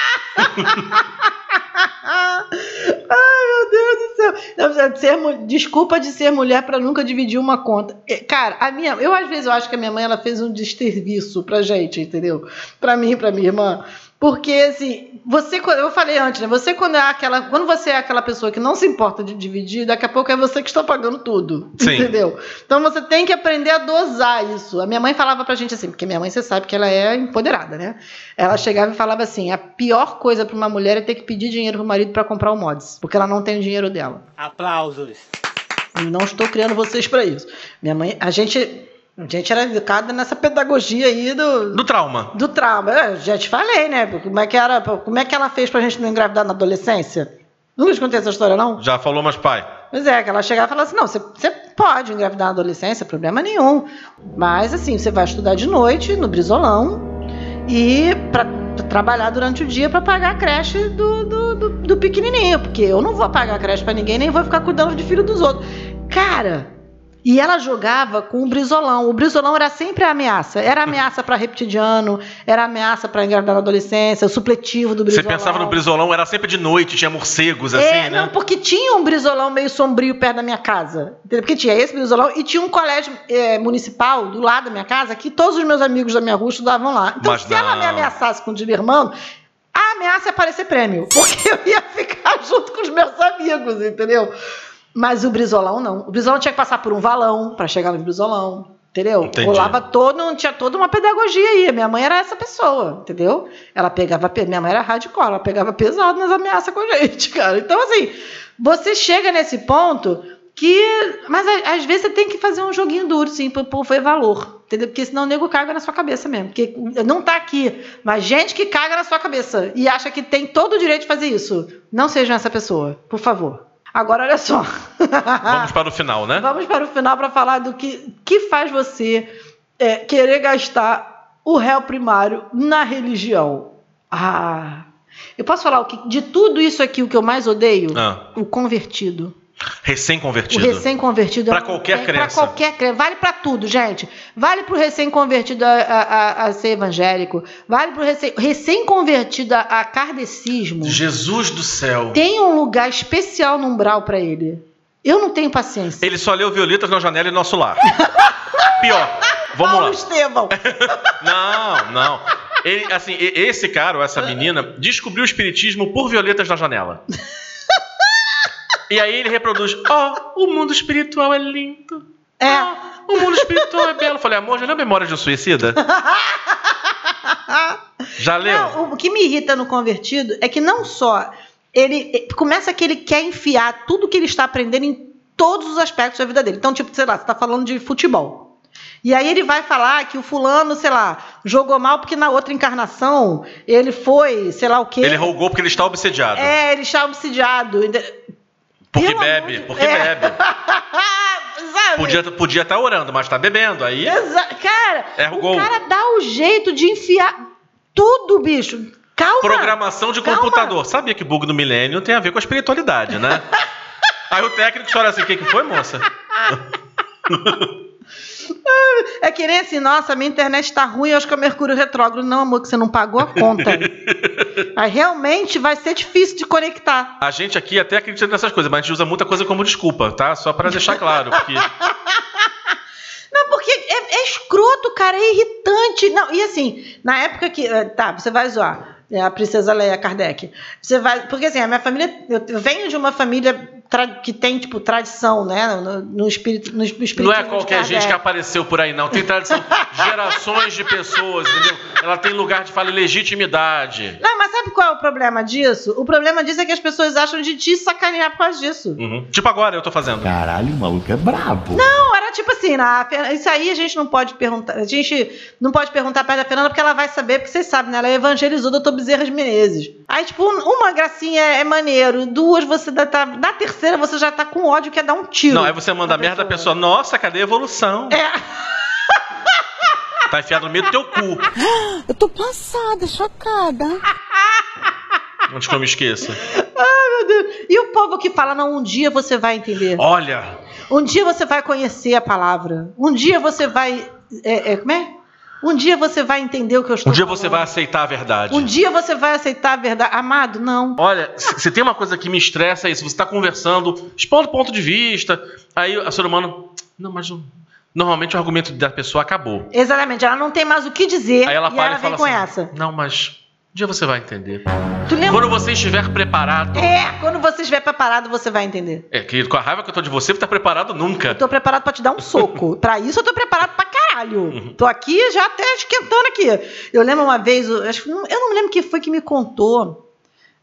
Ai, meu Deus do céu. Não, ser desculpa de ser mulher pra nunca dividir uma conta. É, Cara, a minha, eu às vezes eu acho que a minha mãe ela fez um desserviço pra gente, entendeu? Pra mim, pra minha irmã. Porque assim, você eu falei antes, né? Você quando é aquela, quando você é aquela pessoa que não se importa de dividir, daqui a pouco é você que está pagando tudo, Sim. entendeu? Então você tem que aprender a dosar isso. A minha mãe falava pra gente assim, porque minha mãe você sabe que ela é empoderada, né? Ela chegava e falava assim: a pior coisa pra uma mulher é ter que pedir dinheiro pro marido pra comprar o mods, porque ela não tem o dinheiro dela. Aplausos. Não estou criando vocês pra isso. Minha mãe, a gente, a gente era educada nessa pedagogia aí do Do trauma. do trauma. Eu já te falei, né? Como é que era, como é que ela fez pra gente não engravidar na adolescência? Nunca te contei essa história não? Já falou, mas pai. Pois é, que ela chegava e falava assim: não, você, você pode engravidar na adolescência, problema nenhum. Mas assim, você vai estudar de noite no Brizolão e pra, trabalhar durante o dia pra pagar a creche do, do, do, do pequenininho. Porque eu não vou pagar a creche pra ninguém, nem vou ficar cuidando de filho dos outros. Cara. E ela jogava com o brizolão. O brizolão era sempre a ameaça. Era ameaça pra reptidiano, era ameaça pra engravidar na adolescência, o supletivo do Você brizolão. pensava no brizolão, era sempre de noite, tinha morcegos assim, É, né? não, porque tinha um brizolão meio sombrio perto da minha casa. Entendeu? Porque tinha esse brizolão e tinha um colégio é, municipal do lado da minha casa que todos os meus amigos da minha rua estudavam lá. Então, Mas se ela não. me ameaçasse com o Dilermano, a ameaça ia aparecer prêmio. Porque eu ia ficar junto com os meus amigos, entendeu? Mas o brizolão não. O brizolão tinha que passar por um valão para chegar no brizolão. Entendeu? Entendi. Rolava todo, tinha toda uma pedagogia aí. Minha mãe era essa pessoa, entendeu? Ela pegava, pe- minha mãe era hardcore, ela pegava pesado nas ameaças com a gente, cara. Então, assim, você chega nesse ponto que. Mas às vezes você tem que fazer um joguinho duro, sim, pro povo ver valor. Entendeu? Porque senão o nego caga na sua cabeça mesmo. Porque não tá aqui, mas gente que caga na sua cabeça e acha que tem todo o direito de fazer isso. Não sejam essa pessoa, por favor. Agora, olha só. Vamos para o final, né? Vamos para o final para falar do que, que faz você é, querer gastar o réu primário na religião. Ah, eu posso falar o que de tudo isso aqui o que eu mais odeio? Ah, O convertido. O recém-convertido. recém-convertido. Pra eu- qualquer é, crença. Pra qualquer crença. Vale pra tudo, gente. Vale pro recém-convertido a, a- a- ser evangélico. Vale pro recém- recém-convertido a, a kardecismo. Jesus do céu. Tem um lugar especial no umbral pra ele. Eu não tenho paciência. Ele só leu Violetas na janela e nosso lar. Pior. Vamos Paulo lá. Estevão. Não, não. Ele, assim, esse cara, ou essa menina, descobriu o espiritismo por Violetas na janela. E aí ele reproduz: Ó, o mundo espiritual é lindo. É. O mundo espiritual é belo. Eu Falei, amor, já leu Memória de um Suicida? Já leu? Não, o que me irrita no convertido é que não só ele eh, começa que ele quer enfiar tudo que ele está aprendendo em todos os aspectos da vida dele. Então, tipo, sei lá, você está falando de futebol. E aí ele vai falar que o fulano, sei lá, jogou mal porque na outra encarnação ele foi, sei lá o quê. Ele rogou porque ele está obsediado. É, ele está obsidiado. Porque pelo bebe, de- porque É. bebe. Podia estar podia tá orando, mas tá bebendo. Aí Exa cara, Erra o o cara dá o jeito de enfiar tudo, bicho. Calma. Programação de calma. computador. Sabia que bug do milênio tem a ver com a espiritualidade, né? Aí o técnico olha assim, o que, que foi, moça? É que nem assim, nossa, minha internet tá ruim, acho que é o Mercúrio retrógrado. Não, amor, que você não pagou a conta. Aí realmente vai ser difícil de conectar. A gente aqui até acredita nessas coisas, mas a gente usa muita coisa como desculpa, tá? Só pra deixar claro. Porque Não, porque é, é escroto, cara, é irritante. Não, e assim, na época que. eh, Tá, você vai zoar. é A princesa Leia Kardec. Você vai. Porque assim, a minha família. Eu venho de uma família que tem, tipo, tradição, né? No, no espírito. No espírito Não é qualquer gente que apareceu por aí, não. Tem tradição. Gerações de pessoas, entendeu? Ela tem lugar de fala e legitimidade. Não, mas sabe qual é o problema disso? O problema disso é que as pessoas acham de te sacanear por causa disso. Uhum. Tipo agora eu tô fazendo. Caralho, o maluco é brabo. Não, era tipo assim, na, isso aí a gente não pode perguntar. A gente não pode perguntar perto da Fernanda porque ela vai saber, porque vocês sabem, né? Ela evangelizou o doutor Bezerra de Menezes. Aí, tipo, um- uma gracinha é maneiro, duas você dá, tá, na terceira você já tá com ódio, quer dar um tiro. Não, aí você manda a merda da pessoa. Nossa, cadê a evolução? É. Tá enfiado no meio do teu cu. Eu tô passada, chocada. Antes que eu me esqueça. Ai, meu Deus. E o povo que fala, não, um dia você vai entender. Olha, Um dia você vai conhecer a palavra. Um dia você vai. É, é, como é? Um dia você vai entender o que eu estou um dia falando. você vai aceitar a verdade. Um dia você vai aceitar a verdade. Amado, não. Olha, se tem uma coisa que me estressa é isso. Você tá conversando, expondo ponto de vista, aí o ser humano. Não, mas não- normalmente o argumento da pessoa acabou. Exatamente, ela não tem mais o que dizer Aí ela e para ela e vem fala com assim: essa. Não, mas um dia você vai entender. Quando você estiver preparado. É, quando você estiver preparado, você vai entender. É, querido, com a raiva que eu tô de você, você tá preparado nunca. Eu tô preparado pra te dar um soco. pra isso eu tô preparado pra caralho. Uhum. Tô aqui já até esquentando aqui. Eu lembro uma vez, eu, acho eu não me lembro quem foi que me contou.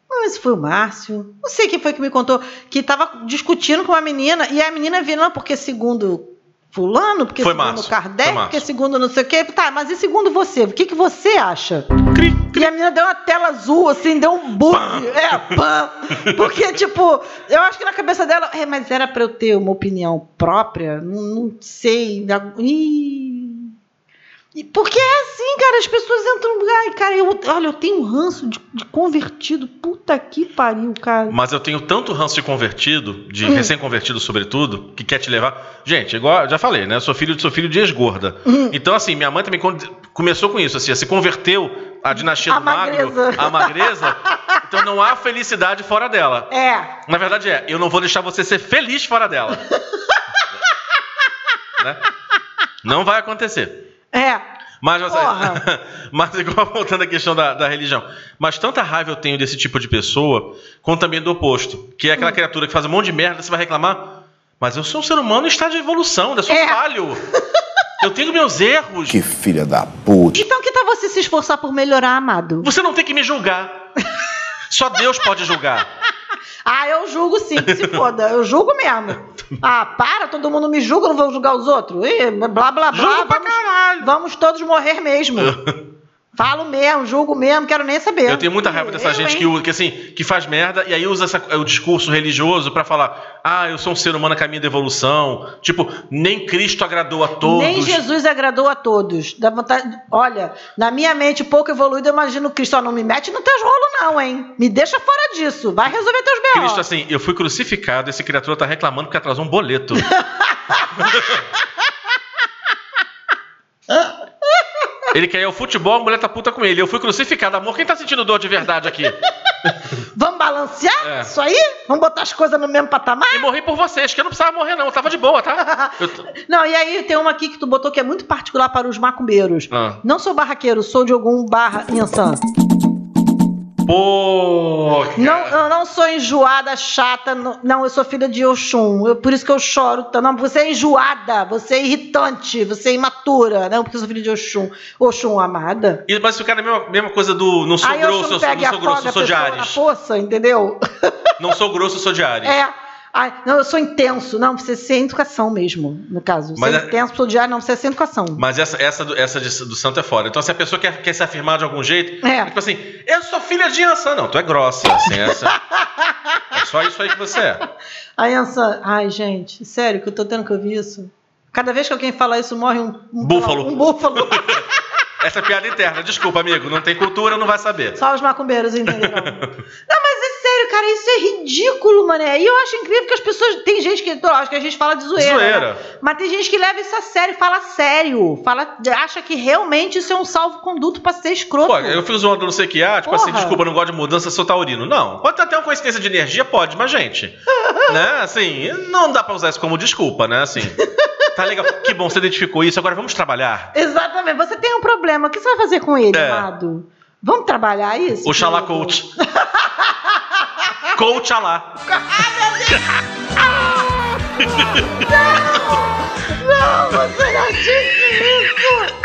Não sei se foi o Márcio. Não sei quem foi que me contou. Que tava discutindo com uma menina e a menina viu, não, porque segundo fulano, porque Foi segundo Márcio, Kardec, foi porque segundo não sei o quê. Tá, mas e segundo você? O que, que você acha? E a menina deu uma tela azul, assim, deu um bug. É, pã. Porque, tipo, eu acho que na cabeça dela, é, mas era pra eu ter uma opinião própria? Não, não sei. Ih. E Porque é assim, cara, as pessoas entram. Ai, cara, eu, olha, eu tenho um ranço de, de convertido. Puta que pariu, cara. Mas eu tenho tanto ranço de convertido, de Hum. recém-convertido sobretudo, que quer te levar. Gente, igual eu já falei, né? Eu sou filho de sou filho de ex-gorda. Hum. Então, assim, minha mãe também começou com isso, assim, se converteu à dinastia A do magro, magreza. a magreza. Então não há felicidade fora dela. É. Na verdade é, eu não vou deixar você ser feliz fora dela. Né? Não vai acontecer. É. Mas, mas, Porra. mas igual voltando à questão da, da religião. Mas tanta raiva eu tenho desse tipo de pessoa, quanto também do oposto. Que é aquela Hum. criatura que faz um monte de merda, você vai reclamar. Mas eu sou um ser humano em estado de evolução, eu sou É. falho. Eu tenho meus erros. Que filha da puta. Então que tal você se esforçar por melhorar, amado? Você não tem que me julgar. Só Deus pode julgar. Ah, eu julgo sim, que se foda. Eu julgo mesmo. Ah, para, todo mundo me julga, não vou julgar os outros. Ih, blá, blá, blá. Julgo pra vamos, vamos todos morrer mesmo. Falo mesmo, julgo mesmo, quero nem saber. Eu tenho muita raiva dessa Eu, gente hein? que, usa- que, assim, que faz merda e aí usa essa- o discurso religioso pra falar: ah, eu sou um ser humano a caminho da evolução. Tipo, nem Cristo agradou a todos. Nem Jesus agradou a todos. Dá vontade... Olha, na minha mente pouco evoluída, eu imagino Cristo. Ó, não me mete nos teus rolos, não, hein? Me deixa fora disso. Vai resolver teus B.O. Cristo, assim, eu fui crucificado, esse criatura tá reclamando porque atrasou um boleto. Ele quer ir ao futebol, a mulher tá puta com ele. Eu fui crucificado. Amor, quem tá sentindo dor de verdade aqui? Vamos balancear É. isso aí? Vamos botar as coisas no mesmo patamar? E morri por vocês, que eu não precisava morrer, não. Eu tava de boa, tá? Não, e aí tem uma aqui que tu botou que é muito particular para os macumbeiros. Ah. Não sou barraqueiro, sou de algum barra Insan. Pô, Não, eu não sou enjoada, chata. Não, eu sou filha de Oxum. Eu- por isso que eu choro tanto. Não, você é enjoada, você é irritante, você é imatura. Não, porque eu sou filha de Oxum. Oxum amada. E- Mas se o cara é a mesma, mesma coisa do não sou aí grosso, eu sou, não sou grosso, eu sou de na Ares. poça, entendeu? Não sou grosso, eu sou de Ares. É. Ai, não, eu sou intenso. Não, precisa ser educação mesmo, no caso. Mas ser é- intenso, sou diário, não precisa ser educação. Mas essa, essa, do, essa de- do santo é fora. Então, se a pessoa quer, quer se afirmar de algum jeito, É. tipo assim, eu sou filha de Ansan. Não, tu é grossa. Assim, essa, é só isso aí que você é. Aí Ansan, ai gente, sério que eu tô tendo que ouvir isso? Cada vez que alguém fala isso, morre um, um Búfalo. Um búfalo. Essa é piada interna. Desculpa, amigo. Não tem cultura, não vai saber. Só os macumbeiros entenderam. não, mas é sério, cara, isso é ridículo, mané. E eu acho incrível que as pessoas. Tem gente que. Acho que a gente fala de zoeira. Zoeira. né? Mas tem gente que leva isso a sério, fala sério. Fala, acha que realmente isso é um salvo-conduto pra ser escroto. Pô, eu fiz zoando não sei o que, ah, tipo assim, Porra. desculpa, não gosto de mudança, sou taurino. Não, pode ter até uma coincidência de energia, pode, mas, gente, né, assim, não dá pra usar isso como desculpa, né, assim. Tá legal, que bom, você identificou isso, agora vamos trabalhar. Exatamente. Você tem um problema. O que você vai fazer com ele, É. amado? Vamos trabalhar isso? Oxalá coach. coach alá. Ah, meu Deus! Não, você não disse isso!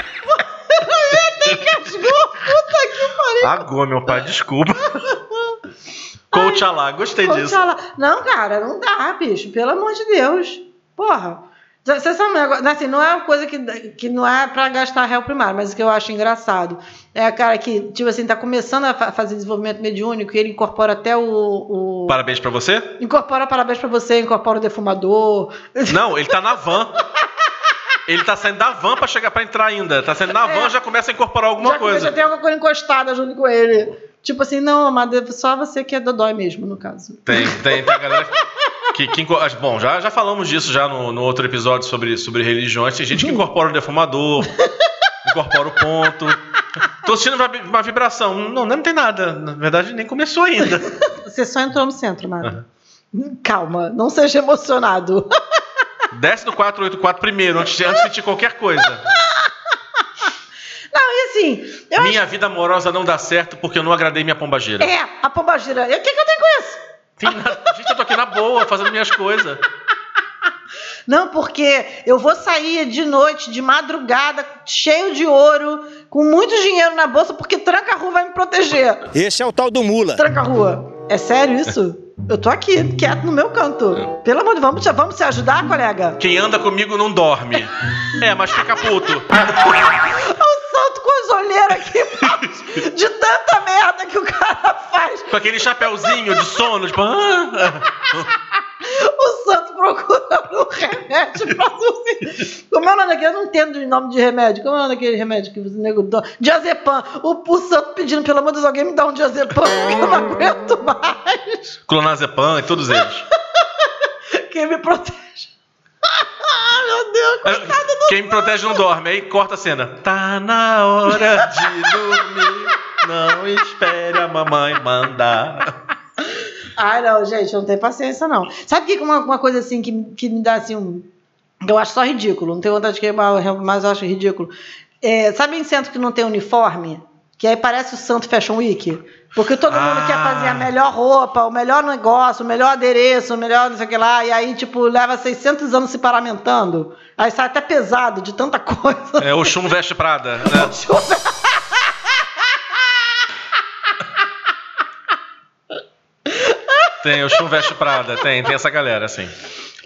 Você até casgou! Puta que pariu! Agora, meu pai, desculpa. Coach Alá, gostei Coach disso. Alá. Não, cara, não dá, bicho. Pelo amor de Deus. Porra. Você sabe assim, não é uma coisa que, que não é pra gastar réu primário, mas o que eu acho engraçado é a cara que, tipo assim, tá começando a fa- fazer desenvolvimento mediúnico e ele incorpora até o. o- Parabéns pra você? Incorpora parabéns pra você, incorpora o defumador. Não, ele tá na van. Ele tá saindo da van pra chegar pra entrar ainda. Tá saindo na van, já começa a incorporar alguma já, coisa. Já tem alguma coisa encostada junto com ele. Tipo assim, não, amada, só você que é dodói mesmo, no caso. Tem, tem, tem a galera que, que Bom, já, já falamos disso já no, no outro episódio sobre, sobre religiões. Tem gente que incorpora o defumador, incorpora o ponto. Tô sentindo uma, vi- uma vibração. Não, não tem nada. Na verdade, nem começou ainda. Você só entrou no centro, amada. Calma, não seja emocionado. Desce no 484 primeiro, antes de, antes de sentir qualquer coisa. Não, e assim, Minha vida amorosa não dá certo porque eu não agradei minha pombageira. É, a pombagira. E O que, que eu tenho com isso? Tem nada- Gente, eu tô aqui na boa, fazendo minhas coisas. Não, porque eu vou sair de noite, de madrugada, cheio de ouro, com muito dinheiro na bolsa, porque tranca-rua vai me proteger. Esse é o tal do mula. Tranca-rua. É sério isso? Eu tô aqui, quieto no meu canto. Pelo amor de Deus, vamos vamos te ajudar, colega? Quem anda comigo não dorme. É, mas fica puto. O santo com as olheiras aqui de tanta merda que o cara faz. Com aquele chapéuzinho de sono, tipo. ah, O santo procurando um remédio pra dormir. Como é o nome daquele? Eu não entendo o nome de remédio. Como é o nome daquele remédio que o nego dá? Diazepam. O, o santo pedindo, pelo amor de Deus, alguém me dá um diazepam, eu não aguento mais. Clonazepam e todos eles. Quem me protege? Ah, meu Deus, coitado do Quem me protege não dorme. Aí corta a cena. Tá na hora de dormir. Não espere a mamãe mandar. Ai, não, gente, eu não tenho paciência, não. Sabe que uma, uma coisa assim que, que me dá assim um. Eu acho só ridículo, não tenho vontade de queimar, mas eu acho ridículo. É, sabe em centro que não tem uniforme? Que aí parece o Santo Fashion Week? Porque todo mundo Ah. quer fazer a melhor roupa, o melhor negócio, o melhor adereço, o melhor não sei o que lá, e aí, tipo, leva 600 anos se paramentando. Aí sai até pesado de tanta coisa. É, o Chum veste Prada, né? Tem, o Chum veste Prada, tem, tem essa galera, assim.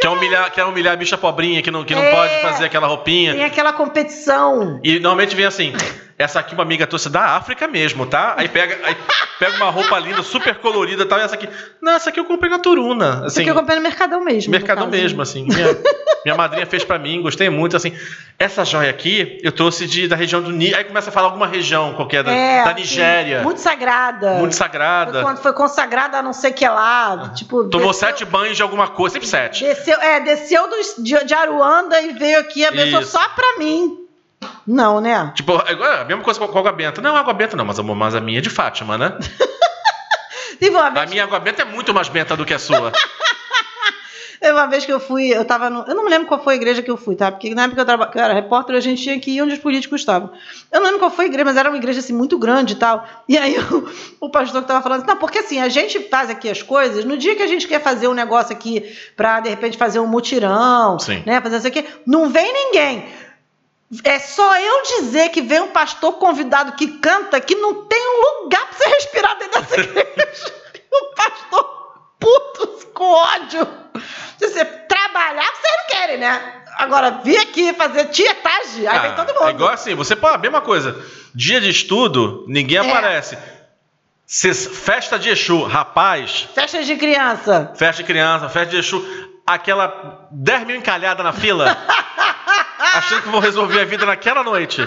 Quer humilhar, quer humilhar a bicha pobrinha que não, que não É. pode fazer aquela roupinha. Tem aquela competição. E normalmente vem assim, essa aqui uma amiga trouxe da África mesmo, tá? Aí pega, aí pega uma roupa linda, super colorida e tal, e essa aqui. Não, essa aqui eu comprei na Turuna. Assim, aqui eu comprei no Mercadão mesmo. Mercadão caso. mesmo, assim. Minha, minha madrinha fez pra mim, gostei muito, assim. Essa joia aqui, eu trouxe de, da região do Níger. Aí começa a falar alguma região qualquer da, É, da assim, Nigéria. Muito sagrada. Muito Foi sagrada. quando foi consagrada a não sei que lá. Tipo, Tomou desceu- sete banhos de alguma coisa, sempre sete. Desceu, é, desceu dos- de, de Aruanda e veio aqui a pessoa Isso. só pra mim. Não, né? Tipo, é igual- a mesma coisa com a água benta. Não, água benta não, mas, a- mas a minha é de Fátima, né? Teve uma A minha água benta é muito mais benta do que a sua. teve uma vez que eu fui, eu tava no, Eu não me lembro qual foi a igreja que eu fui, tá? Porque na época que eu, traba, eu era repórter, a gente tinha que ir onde os políticos estavam. Eu não lembro qual foi a igreja, mas era uma igreja assim muito grande e tal. E aí o, o pastor que tava falando assim, não, porque assim, a gente faz aqui as coisas, no dia que a gente quer fazer um negócio aqui pra, de repente, fazer um mutirão, Sim. né? Fazer isso aqui, não vem ninguém. É só eu dizer que vem um pastor convidado que canta que não tem um lugar pra você respirar dentro dessa igreja. E o pastor puto com ódio. Se você trabalhar, vocês não querem, né? Agora, vir aqui fazer tietagem, aí vem Ah, todo mundo. É igual assim, você pode, a mesma coisa. Dia de estudo, ninguém É. aparece. Cês- festa de Exu, rapaz, Festa de criança. festa de criança, festa de Exu, aquela 10 mil encalhada na fila, achando que vão resolver a vida naquela noite.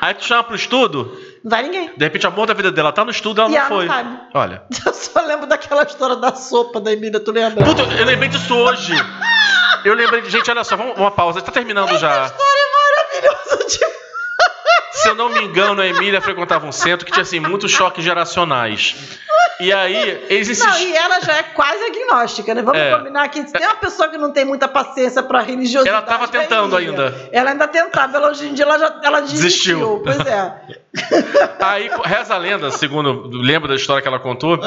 Aí tu chama pro estudo, vai ninguém. de repente o amor da vida dela tá no estudo, ela E não ela não foi. sabe. Olha. Eu só lembro daquela história da sopa da Emília, tu lembra? Puta, eu lembrei disso hoje. Eu lembrei. Gente, olha só, vamos uma pausa. Tá terminando já. História maravilhosa de Se eu não me engano, a Emília frequentava um centro que tinha assim muitos choques geracionais. E aí, eles Não, insistiam. e ela já é quase agnóstica, né? Vamos É. combinar aqui. Se tem uma pessoa que não tem muita paciência pra religiosidade. Ela tava é tentando ainda. Ela ainda tentava, ela hoje em dia ela já ela desistiu. Desistiu. Pois é. Aí reza a lenda, segundo lembro da história que ela contou,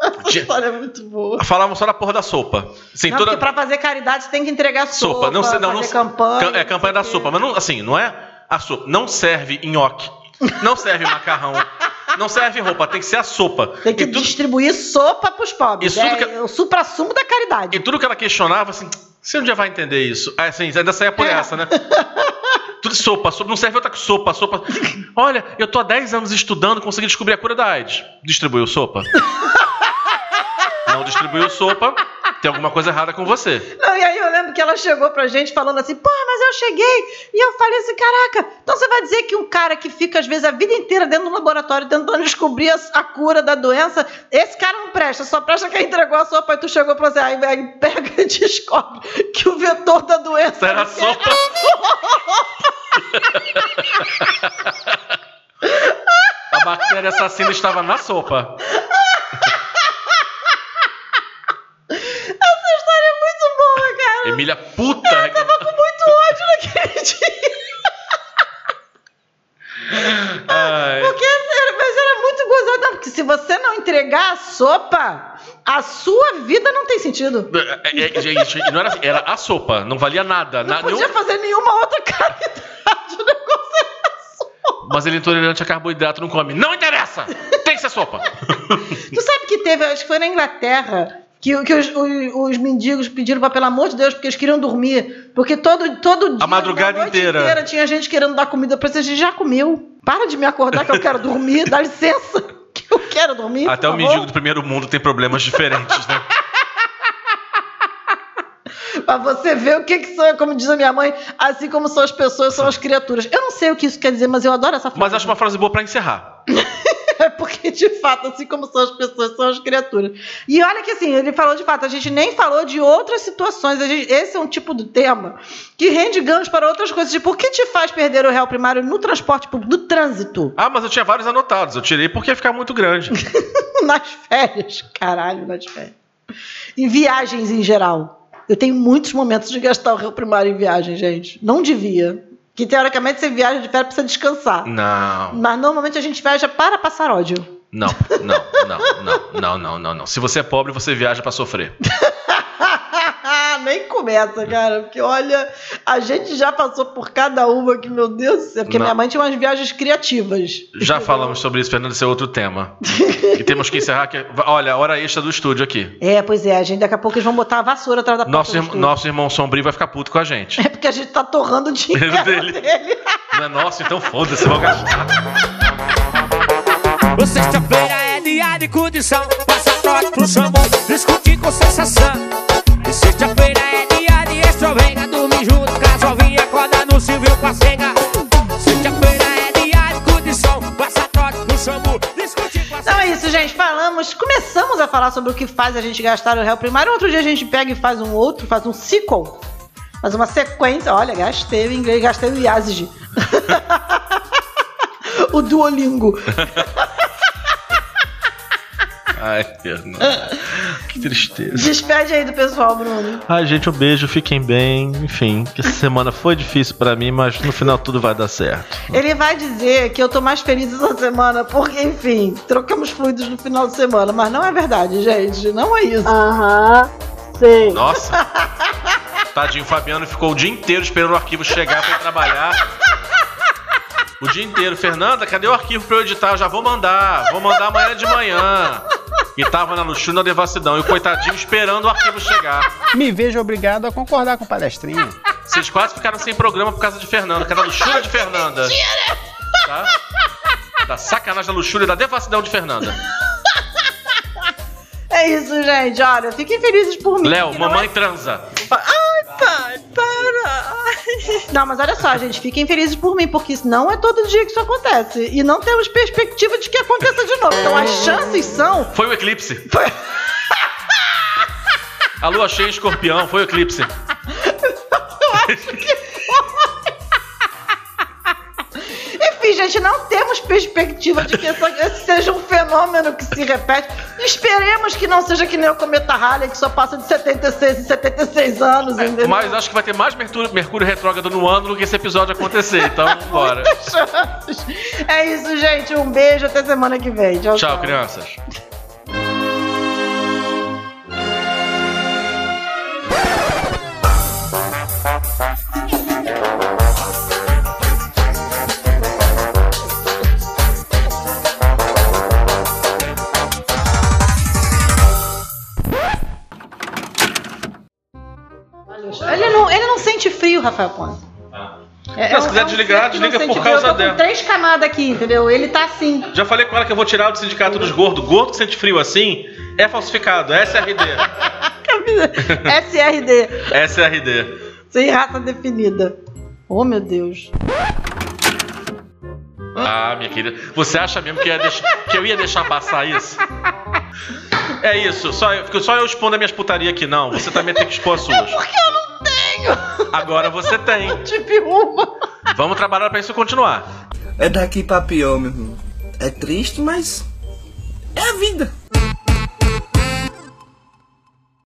Essa Tinha- história é muito boa. Falavam só da porra da sopa. Assim, não, toda porque pra fazer caridade você tem que entregar sopa, sopa. Não, sei- não, não, fazer campanha. cam- É campanha da sopa. Mas não, assim, não é a sopa. Não serve nhoque. Não serve macarrão. Não serve roupa. Tem que ser a sopa. Tem que tudo- distribuir sopa pros pobres. Isso é que- o supra-sumo da caridade. E tudo que ela questionava, assim, você um dia vai entender isso. Aí, assim, ainda saia por É. essa, né? Tudo sopa, sopa, não serve outra que sopa, sopa. Olha, eu tô há 10 anos estudando, consegui descobrir a cura da AIDS. Distribuiu sopa? Não distribuiu sopa, tem alguma coisa errada com você. Não, e aí eu lembro que ela chegou pra gente falando assim, pô, mas eu cheguei e eu falei assim, caraca, então você vai dizer que um cara que fica às vezes a vida inteira dentro do laboratório tentando descobrir a, a cura da doença, esse cara não presta, só presta quem entregou a sopa e tu chegou pra você, aí, aí pega e descobre que o vetor da doença Era sopa. A bactéria assassina estava na sopa. Essa história é muito boa, cara. Emília, puta! Eu tava com muito ódio naquele dia. Ai. Porque era, mas era muito gozado, não, porque se você não entregar a sopa, a sua vida não tem sentido. É, é, gente, não era assim, era a sopa, não valia nada. Não na- podia nenhum- fazer nenhuma outra caridade. O negócio era sopa. Mas ele é intolerante a carboidrato, não come. Não interessa! Tem que ser sopa! Tu sabe que teve, acho que foi na Inglaterra, que, que os, os, os mendigos pediram pra, pelo amor de Deus, porque eles queriam dormir. Porque todo, todo dia, madrugada noite inteira. tinha gente querendo dar comida pra vocês. Já comeu. Para de me acordar que eu quero dormir. Dá licença, que eu quero dormir. Até o favor. mendigo do primeiro mundo tem problemas diferentes, né? Pra você ver o que, que são, como diz a minha mãe, assim como são as pessoas, são as criaturas. Eu não sei o que isso quer dizer, mas eu adoro essa frase. Mas acho uma frase boa pra encerrar. É porque, de fato, assim como são as pessoas, são as criaturas. E olha que assim, ele falou de fato, a gente nem falou de outras situações. Gente- esse é um tipo de tema que rende ganhos para outras coisas. Tipo, o que te faz perder o réu primário no transporte público, no trânsito? Ah, mas eu tinha vários anotados. Eu tirei porque ia ficar muito grande. nas férias. Caralho, nas férias. Em viagens em geral. Eu tenho muitos momentos de gastar o réu primário em viagem, gente. Não devia. Que teoricamente você viaja de férias pra você descansar. Não, Mas normalmente a gente viaja para passar ódio. não, não, não, não, não, não, não, não. Se você é pobre, você viaja pra sofrer. Nem começa, cara. Porque olha, a gente já passou por cada uma que, meu Deus do céu. Porque Não. minha mãe tinha umas viagens criativas. Já falamos sobre isso, Fernando, esse é outro tema. E temos que encerrar. Que... Olha, hora extra do estúdio aqui. É, pois é, a gente daqui a pouco eles vão botar a vassoura atrás da porta Nosso, irm- nosso irmão sombrio vai ficar puto com a gente. É porque a gente tá torrando o dinheiro Dele. dele. Não é nosso, então foda-se, vou gastar. Sexta-feira é dia de condição Passa trote pro chamou Discutir com sensação sexta-feira é dia de extrovenga Dormir junto com as ovinhas Acordar no civil com a senga Sexta-feira é dia de condição Passa trote pro chamou Discutir com a Então é isso, gente. Falamos, começamos a falar sobre o que faz a gente gastar o réu primário. Outro dia a gente pega e faz um outro, faz um sequel. Faz uma sequência. Olha, gastei o inglês, gastei o Yazid. o Duolingo. Ai, Fernando. Que tristeza. Despede aí do pessoal, Bruno. Ai, gente, um beijo, fiquem bem. Enfim, que essa semana foi difícil pra mim, mas no final tudo vai dar certo. Ele vai dizer que eu tô mais feliz essa semana, porque, enfim, trocamos fluidos no final de semana. Mas não é verdade, gente. Não é isso. Aham, sei. Nossa! Tadinho, o Fabiano ficou o dia inteiro esperando o arquivo chegar pra ir trabalhar. O dia inteiro. Fernanda, cadê o arquivo pra eu editar? Eu já vou mandar. Vou mandar amanhã de manhã. E tava na luxúria na devassidão. E o coitadinho esperando o arquivo chegar. Me vejo obrigado a concordar com palestrinha. Vocês quase ficaram sem programa por causa de Fernanda. Cada luxúria de Fernanda. Tá? Da sacanagem da luxúria e da devassidão de Fernanda. É isso, gente. Olha, fiquem felizes por mim. Léo, não mamãe é- transa. Para. Não, mas olha só, gente, fiquem felizes por mim, porque isso não é todo dia que isso acontece. E não temos perspectiva de que aconteça de novo. Então as chances são. Foi o eclipse. A lua cheia em escorpião, foi o eclipse. Enfim, gente, não temos perspectiva de que esse seja um fenômeno que se repete. Esperemos que não seja que nem o cometa Halley, que só passa de 76 em 76 anos, entendeu? Mas acho que vai ter mais Mercúrio, Mercúrio retrógrado no ano do que esse episódio acontecer. Então, bora. É isso, gente. Um beijo, até semana que vem. Tchau, Tchau, crianças. Rafael Ponte. É, Não, se quiser um desligar, desliga por causa Eu tô dela. com três camadas aqui, entendeu? Ele tá assim. Já falei com ela que eu vou tirar do sindicato dos gordos. Gordo que sente frio assim é falsificado, é SRD. SRD. SRD. Sem raça definida. Oh, meu Deus. Ah, minha querida. Você acha mesmo que, ia deixar- que eu ia deixar passar isso? É isso, só eu, só eu expondo as minhas putarias aqui, não. Você também tem que expor as suas. Porque eu não tenho. Agora você tem. Tive uma. Vamos trabalhar pra isso continuar. É daqui pra pior, meu irmão. É triste, mas é a vida.